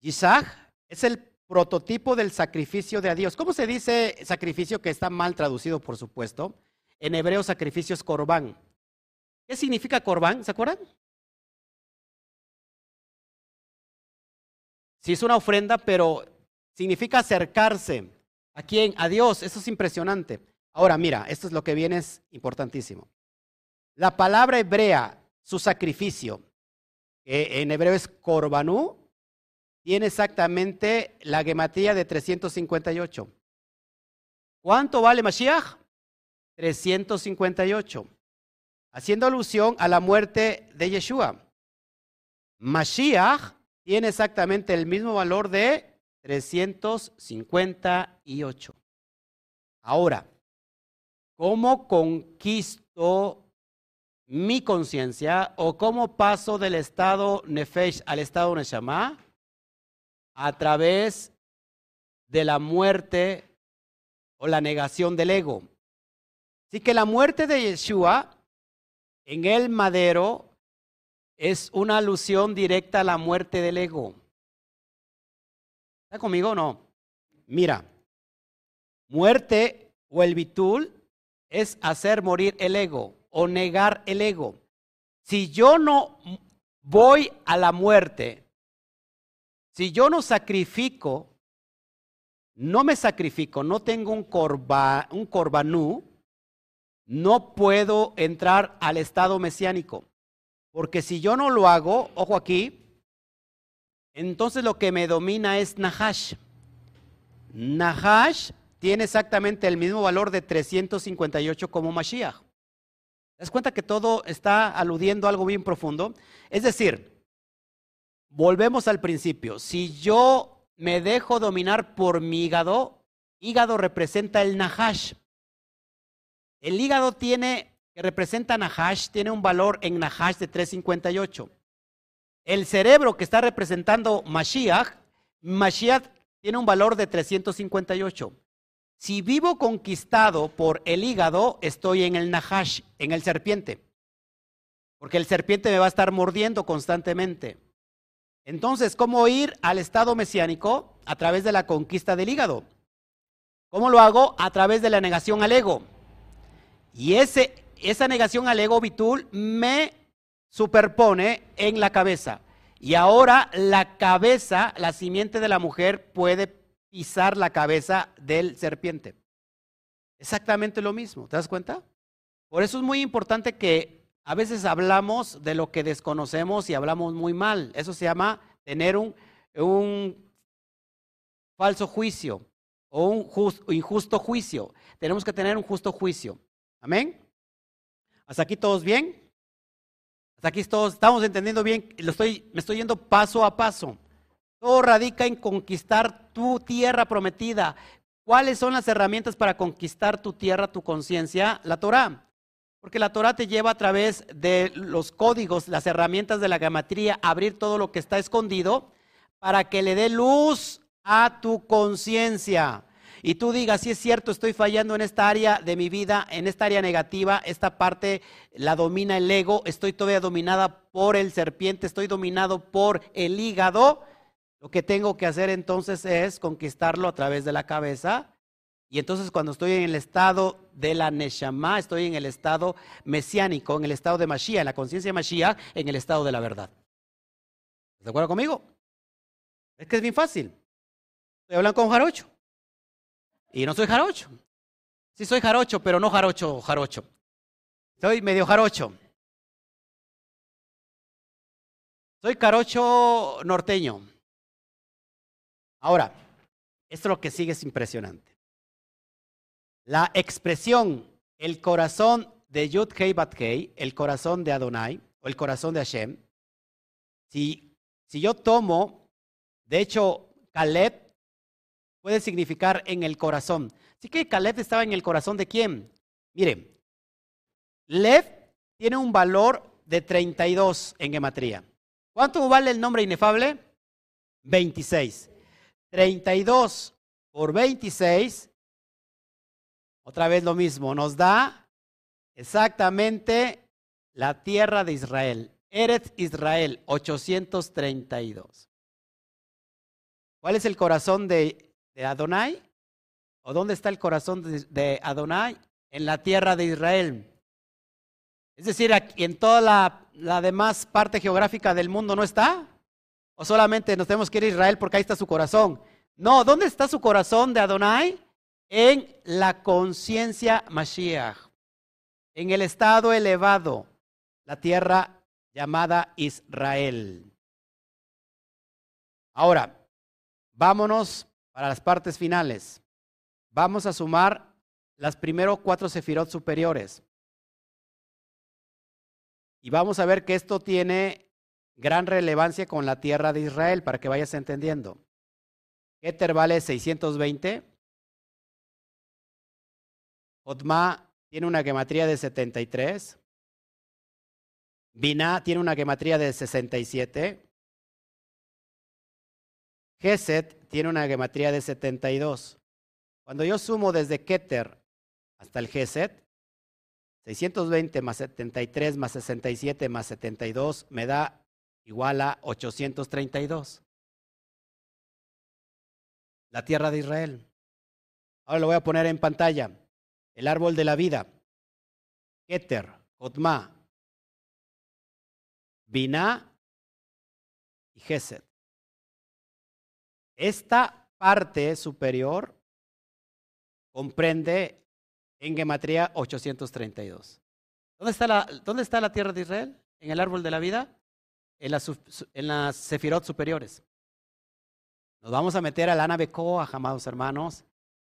Isaac es el prototipo del sacrificio de Dios. ¿Cómo se dice sacrificio que está mal traducido, por supuesto? En hebreo sacrificio es corbán. ¿Qué significa corbán? ¿Se acuerdan? Sí, es una ofrenda, pero significa acercarse. ¿A quién? A Dios. Eso es impresionante. Ahora, mira, esto es lo que viene, es importantísimo. La palabra hebrea, su sacrificio, que en hebreo es korbanú, tiene exactamente la gematría de 358. ¿Cuánto vale Mashiach? 358. Haciendo alusión a la muerte de Yeshua. Mashiach tiene exactamente el mismo valor de 358. Ahora, ¿cómo conquisto mi conciencia o cómo paso del estado nefesh al estado neshama a través de la muerte o la negación del ego. Así que la muerte de Yeshua en el madero es una alusión directa a la muerte del ego. ¿Está conmigo o no? Mira, muerte o el bitul es hacer morir el ego o negar el ego. Si yo no voy a la muerte, si yo no sacrifico, no me sacrifico, no tengo un, corba, un corbanú, no puedo entrar al estado mesiánico. Porque si yo no lo hago, ojo aquí, entonces lo que me domina es Nahash. Nahash tiene exactamente el mismo valor de 358 como Mashiach. ¿Te das cuenta que todo está aludiendo a algo bien profundo? Es decir, volvemos al principio. Si yo me dejo dominar por mi hígado, hígado representa el Nahash. El hígado tiene, que representa Nahash, tiene un valor en Nahash de 358. El cerebro que está representando Mashiach, Mashiach tiene un valor de 358. Si vivo conquistado por el hígado, estoy en el Nahash, en el serpiente. Porque el serpiente me va a estar mordiendo constantemente. Entonces, ¿cómo ir al estado mesiánico? A través de la conquista del hígado. ¿Cómo lo hago? A través de la negación al ego. Y esa negación al ego bitul me superpone en la cabeza. Y ahora la cabeza, la simiente de la mujer puede pisar la cabeza del serpiente. Exactamente lo mismo, ¿te das cuenta? Por eso es muy importante que a veces hablamos de lo que desconocemos y hablamos muy mal. Eso se llama tener un, un falso juicio o un injusto juicio. Tenemos que tener un justo juicio. Amén. ¿Hasta aquí todos bien? Hasta aquí todos estamos entendiendo bien, lo estoy, me estoy yendo paso a paso. Todo radica en conquistar tu tierra prometida. ¿Cuáles son las herramientas para conquistar tu tierra, tu conciencia? La Torah. Porque la Torah te lleva a través de los códigos, las herramientas de la gematría, a abrir todo lo que está escondido para que le dé luz a tu conciencia y tú digas, si es cierto, estoy fallando en esta área de mi vida, en esta área negativa, esta parte la domina el ego, estoy todavía dominada por el serpiente, estoy dominado por el hígado, lo que tengo que hacer entonces es conquistarlo a través de la cabeza. Y entonces cuando estoy en el estado de la Neshama, estoy en el estado mesiánico, en el estado de Mashiach, en la conciencia de Mashiach, en el estado de la verdad. ¿De acuerdo conmigo? Es que es bien fácil. Estoy hablando con Jarocho. Y no soy jarocho. Sí soy jarocho, pero no jarocho, jarocho. Soy medio jarocho. Soy carocho norteño. Ahora, esto lo que sigue es impresionante. La expresión, el corazón de Yud Kei Bat Kei, el corazón de Adonai, o el corazón de Hashem, si, si yo tomo, de hecho, Caleb puede significar en el corazón. Así que Caleb estaba en el corazón de quién? Mire, Lev tiene un valor de 32 en gematría. ¿Cuánto vale el nombre inefable? 26. 32 por 26, otra vez lo mismo, nos da exactamente la tierra de Israel. Eretz Israel, 832. ¿Cuál es el corazón de Adonai? ¿O dónde está el corazón de Adonai? En la tierra de Israel. Es decir, aquí en toda la, la demás parte geográfica del mundo no está. ¿O solamente nos tenemos que ir a Israel porque ahí está su corazón? No, ¿dónde está su corazón de Adonai? En la conciencia Mashiach, en el estado elevado, la tierra llamada Israel. Ahora, vámonos para las partes finales. Vamos a sumar las primeros cuatro sefirot superiores. Y vamos a ver que esto tiene gran relevancia con la tierra de Israel, para que vayas entendiendo. Keter vale 620. Otma tiene una gematría de 73. Binah tiene una gematría de 67. Geset tiene una gematría de 72. Cuando yo sumo desde Keter hasta el Geset, 620 más 73 más 67 más 72 me da igual a 832. La tierra de Israel. Ahora lo voy a poner en pantalla. El árbol de la vida, Keter, Otma, Binah y Gesed. Esta parte superior comprende en gematría 832. ¿Dónde está la, dónde está la tierra de Israel? ¿En el árbol de la vida? En las, sefirot superiores. Nos vamos a meter al Anabecoa, amados hermanos,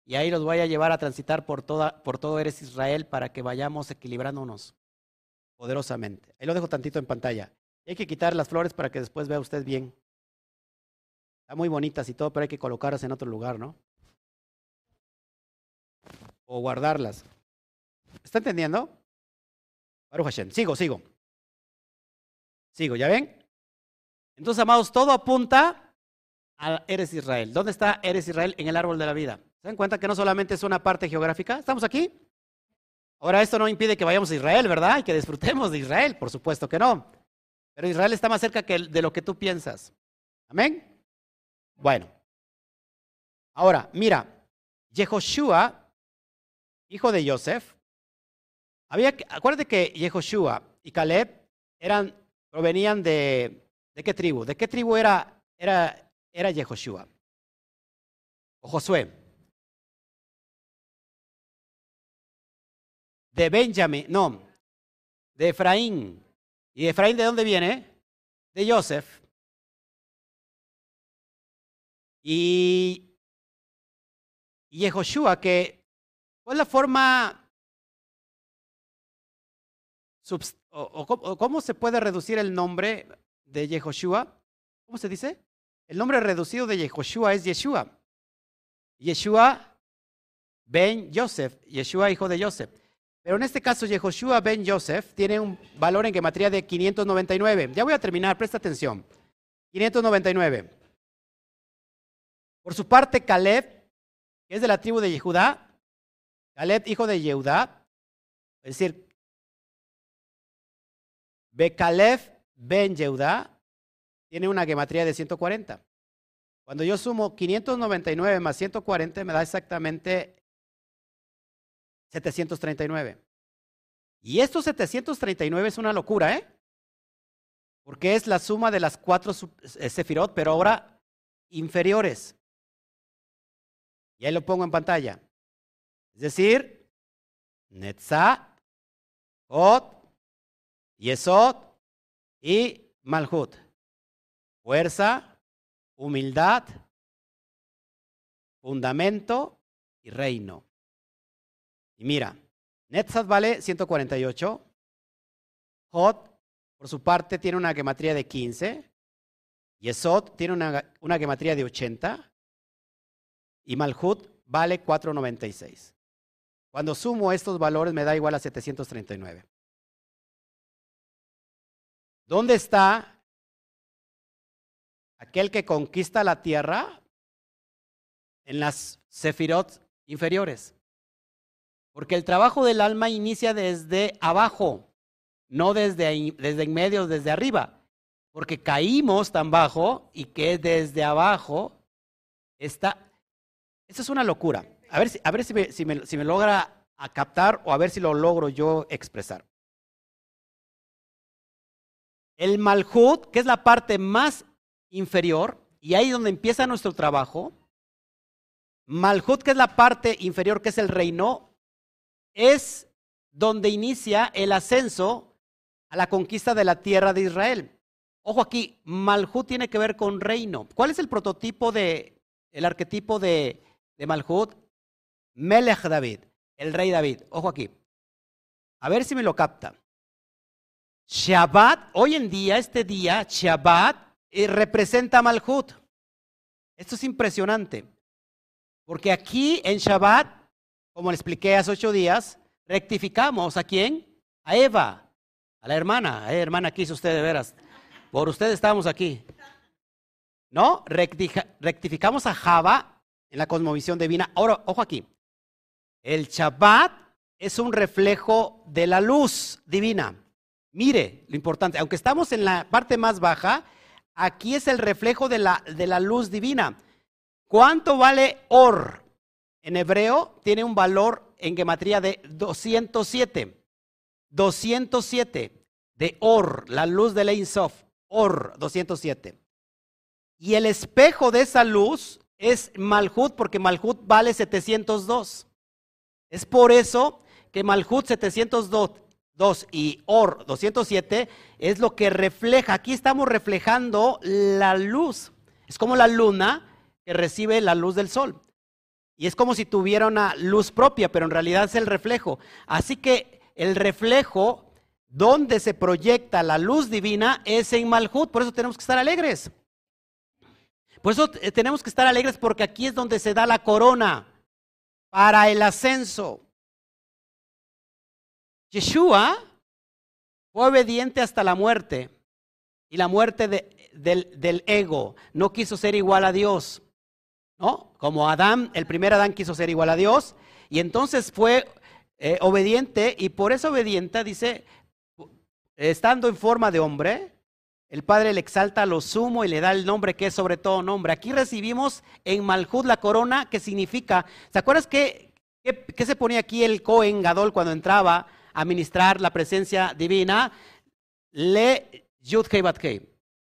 y ahí los voy a llevar a transitar por, toda, por todo Eres Israel para que vayamos equilibrándonos poderosamente. Ahí lo dejo tantito en pantalla. hay que quitar las flores para que después vea usted bien. Están muy bonitas y todo, pero hay que colocarlas en otro lugar, ¿no? O guardarlas. ¿Está entendiendo? Baruch Hashem. Sigo, sigo. Sigo, ¿ya ven? Entonces, amados, todo apunta a Eres Israel. ¿Dónde está Eres Israel? En el árbol de la vida. ¿Se dan cuenta que no solamente es una parte geográfica? ¿Estamos aquí? Ahora, esto no impide que vayamos a Israel, ¿verdad? Y que disfrutemos de Israel, por supuesto que no. Pero Israel está más cerca que de lo que tú piensas. Amén. Bueno. Ahora, mira, Yehoshua, hijo de Joseph, había, acuérdate que Yehoshua y Caleb eran, provenían de, ¿de qué tribu? ¿De qué tribu era, era, era Yehoshua? O Josué. De Benjamín, no, de Efraín. ¿Y Efraín de dónde viene? De Joseph. Y, Yehoshua, que ¿cuál la forma, o, cómo se puede reducir el nombre de Yehoshua? ¿Cómo se dice? El nombre reducido de Yehoshua es Yeshua. Yeshua ben Joseph, Yeshua hijo de Joseph. Pero en este caso, Yehoshua ben Joseph tiene un valor en gematría de 599. Ya voy a terminar, presta atención. 599. Por su parte, Caleb, que es de la tribu de Yehudá, Caleb, hijo de Yehudá, es decir, Becaleb ben Yehudá, tiene una gematría de 140. Cuando yo sumo 599 más 140, me da exactamente 739. Y estos 739 es una locura, ¿eh? Porque es la suma de las cuatro eh, sefirot, pero ahora inferiores. Y ahí lo pongo en pantalla. Es decir, Netzah, Hot, Yesod y Malhut. Fuerza, humildad, fundamento y reino. Y mira, Netzat vale 148. Hot, por su parte, tiene una gematría de 15. Yesod tiene una, una gematría de 80. Y Malhut vale 496. Cuando sumo estos valores me da igual a 739. ¿Dónde está aquel que conquista la tierra? En las sefirot inferiores. Porque el trabajo del alma inicia desde abajo, no desde, desde en medio, desde arriba. Porque caímos tan bajo y que desde abajo está... Eso es una locura. A ver, si, a ver si, me, si, me, si me logra captar o a ver si lo logro yo expresar. El Malhut, que es la parte más inferior, y ahí donde empieza nuestro trabajo. Malhut, que es la parte inferior, que es el reino, es donde inicia el ascenso a la conquista de la tierra de Israel. Ojo aquí, Malhut tiene que ver con reino. ¿Cuál es el prototipo de, el arquetipo de, de Malhut? Melech David, el rey David. Ojo aquí. A ver si me lo capta. Shabbat, hoy en día, este día, Shabbat, eh, representa Malhut. Esto es impresionante. Porque aquí en Shabbat como le expliqué hace ocho días, rectificamos a quién? A Eva, a la hermana. Eh, hermana, quiso usted de veras. Por usted estamos aquí. ¿No? rectificamos a Java en la cosmovisión divina. Ahora, ojo aquí. El Shabbat es un reflejo de la luz divina. Mire lo importante, aunque estamos en la parte más baja, aquí es el reflejo de la, de la luz divina. ¿Cuánto vale Or? En hebreo tiene un valor en gematría de 207. 207 de Or, la luz de Ein Sof, Or 207. Y el espejo de esa luz es Malhut, porque Malhut vale 702. Es por eso que Malhut 702 y Or 207 es lo que refleja. Aquí estamos reflejando la luz. Es como la luna que recibe la luz del sol. Y es como si tuviera una luz propia, pero en realidad es el reflejo. Así que el reflejo donde se proyecta la luz divina es en Malhut. Por eso tenemos que estar alegres. Por eso eh, tenemos que estar alegres porque aquí es donde se da la corona para el ascenso. Yeshua fue obediente hasta la muerte y la muerte del, del, ego. No quiso ser igual a Dios. ¿No? Como Adán, el primer Adán quiso ser igual a Dios y entonces fue eh, obediente y por eso obediente dice, estando en forma de hombre, el Padre le exalta lo sumo y le da el nombre que es sobre todo nombre. Aquí recibimos en Malhud la corona que significa, ¿se acuerdas qué, se ponía aquí el Cohen Gadol cuando entraba a ministrar la presencia divina? Le Yud Hei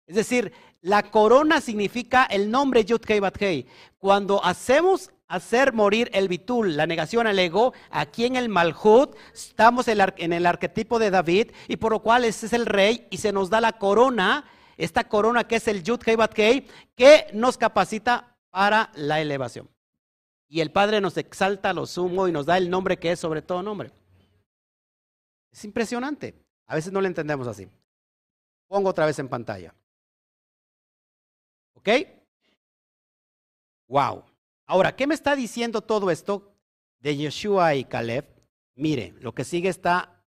Es decir, la corona significa el nombre Yud Hei Cuando hacemos hacer morir el bitul, la negación al ego, aquí en el Malhut, estamos en el arquetipo de David, y por lo cual ese es el rey, y se nos da la corona, esta corona que es el Yud Hei Bat que nos capacita para la elevación. Y el Padre nos exalta lo sumo y nos da el nombre que es sobre todo nombre. Es impresionante. A veces no lo entendemos así. Pongo otra vez en pantalla. ¿Ok? Wow. Ahora, ¿qué me está diciendo todo esto de Yeshua y Caleb? Mire, lo que sigue está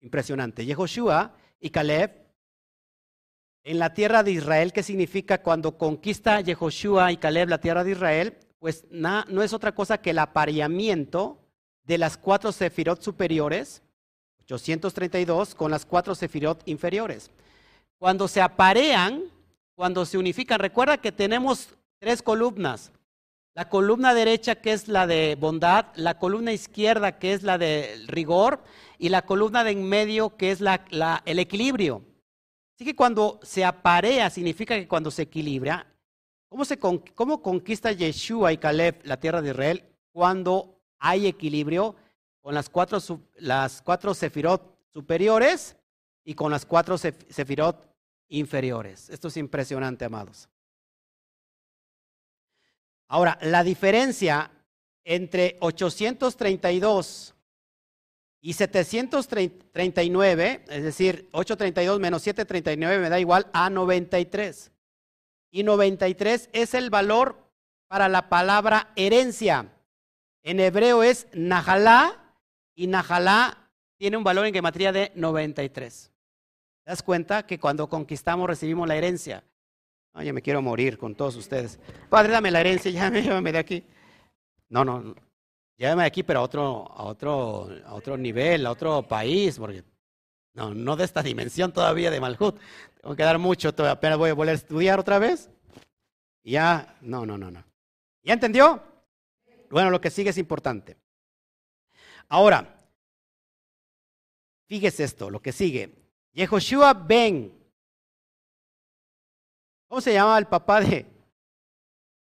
impresionante. Yeshua y Caleb en la tierra de Israel, ¿qué significa cuando conquista Yehoshua y Caleb la tierra de Israel? Pues no es otra cosa que el apareamiento de las cuatro sefirot superiores, 832, con las cuatro sefirot inferiores. Cuando se aparean, cuando se unifican, recuerda que tenemos tres columnas, la columna derecha que es la de bondad, la columna izquierda que es la de rigor y la columna de en medio que es la, el equilibrio. Así que cuando se aparea significa que cuando se equilibra, ¿cómo, se, cómo conquista Yeshua y Caleb la tierra de Israel? Cuando hay equilibrio con las cuatro, las cuatro sefirot superiores y con las cuatro sefirot inferiores. Esto es impresionante, amados. Ahora, la diferencia entre 832 y 739, es decir, 832 menos 739 me da igual a 93. Y 93 es el valor para la palabra herencia. En hebreo es Najalá y Najalá tiene un valor en gematría de 93. ¿Te das cuenta que cuando conquistamos recibimos la herencia? Oye, me quiero morir con todos ustedes. Padre, dame la herencia, llévame, de aquí. No, no, llévame de aquí, pero a otro, a otro, a otro nivel, a otro país, porque no, no de esta dimensión todavía de Malhut. Tengo que dar mucho, apenas voy a volver a estudiar otra vez. Ya, no, no, no, no. ¿Ya entendió? Bueno, lo que sigue es importante. Ahora, fíjese esto, lo que sigue. Yehoshua ben ¿Cómo se llama el papá de...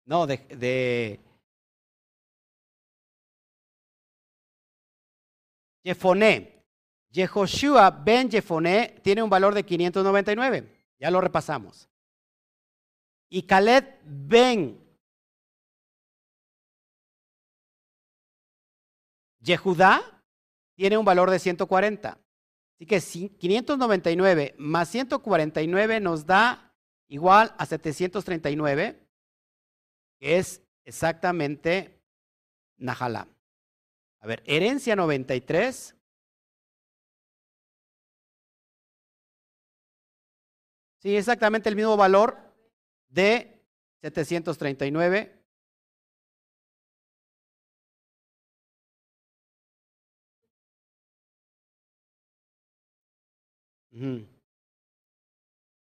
No, de... de Jefoné. Yehoshua ben Jefoné tiene un valor de 599. Ya lo repasamos. Y Caleb ben Yehudá tiene un valor de 140. Así que 599 más 149 nos da igual a 739, que es exactamente Najalá. A ver, herencia 93. Sí, exactamente el mismo valor de 739. Uh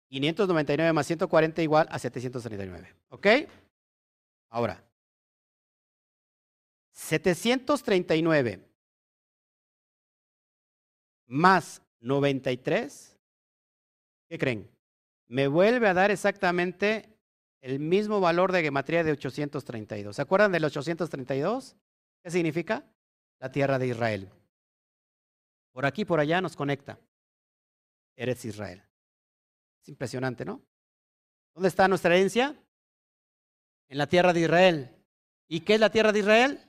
599 más 140 igual a 739. ¿Ok? Ahora, 739 más 93, ¿qué creen? Me vuelve a dar exactamente el mismo valor de gematría de 832. ¿Se acuerdan del 832? ¿Qué significa? La tierra de Israel. Por aquí, por allá nos conecta. Eres Israel. Es impresionante, ¿no? ¿Dónde está nuestra herencia? En la tierra de Israel. ¿Y qué es la tierra de Israel?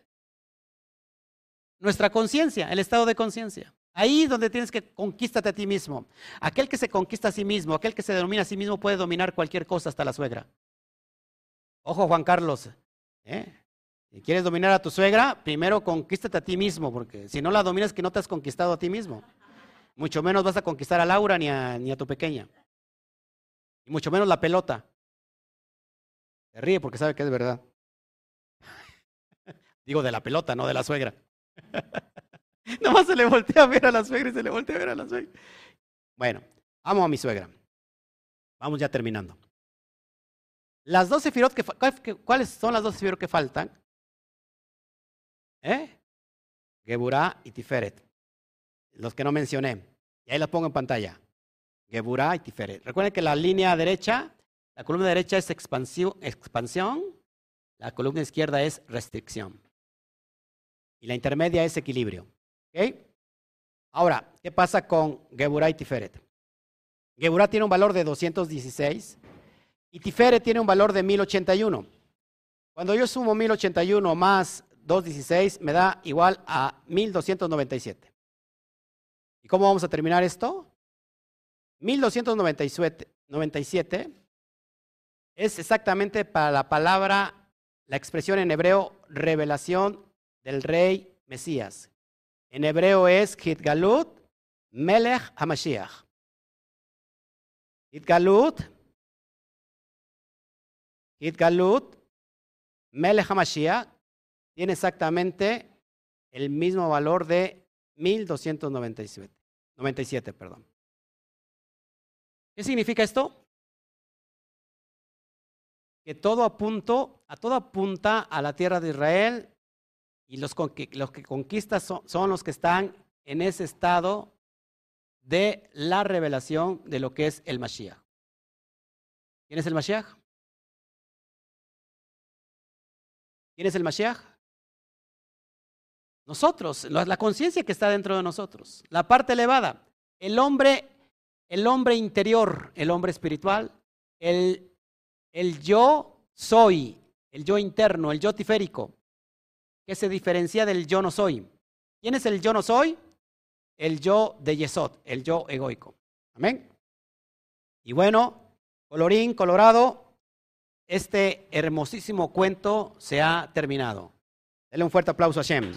Nuestra conciencia, el estado de conciencia. Ahí donde tienes que conquistarte a ti mismo. Aquel que se conquista a sí mismo, aquel que se denomina a sí mismo puede dominar cualquier cosa hasta la suegra. Ojo, Juan Carlos. ¿eh? Si quieres dominar a tu suegra, primero conquístate a ti mismo, porque si no la dominas que no te has conquistado a ti mismo. Mucho menos vas a conquistar a Laura ni a, tu pequeña. Y mucho menos la pelota. Se ríe porque sabe que es verdad. Digo de la pelota, no de la suegra. Nomás se le voltea a ver a la suegra y se le voltea a ver a la suegra. Bueno, amo a mi suegra. Vamos ya terminando. Las dos sefirot que, ¿cuáles son las dos sefirot que faltan? ¿Eh? Geburah y Tiferet. Los que no mencioné. Y ahí las pongo en pantalla. Geburah y Tiferet. Recuerden que la línea derecha, la columna derecha es expansión, la columna izquierda es restricción. Y la intermedia es equilibrio. Ahora, ¿qué pasa con Geburah y Tiferet? Geburah tiene un valor de 216 y Tiferet tiene un valor de 1081. Cuando yo sumo 1081 más 216 me da igual a 1297. ¿Y cómo vamos a terminar esto? 1297 es exactamente para la palabra, la expresión en hebreo, revelación del rey Mesías. En hebreo es Hitgalut Melech HaMashiach. Hitgalut, Hitgalut Melech HaMashiach tiene exactamente el mismo valor de 1297. 97, perdón. ¿Qué significa esto? Que todo apunto, a todo apunta a la tierra de Israel y los, los que conquistan son, los que están en ese estado de la revelación de lo que es el Mashiach. ¿Quién es el Mashiach? ¿Quién es el Mashiach? Nosotros, la conciencia que está dentro de nosotros, la parte elevada, el hombre, el hombre interior, el hombre espiritual, el, el yo soy, el yo interno, el yo tiférico, que se diferencia del yo no soy. ¿Quién es el yo no soy? El yo de Yesod, el yo egoico. Amén. Y bueno, colorín colorado, este hermosísimo cuento se ha terminado. Denle un fuerte aplauso a Shem.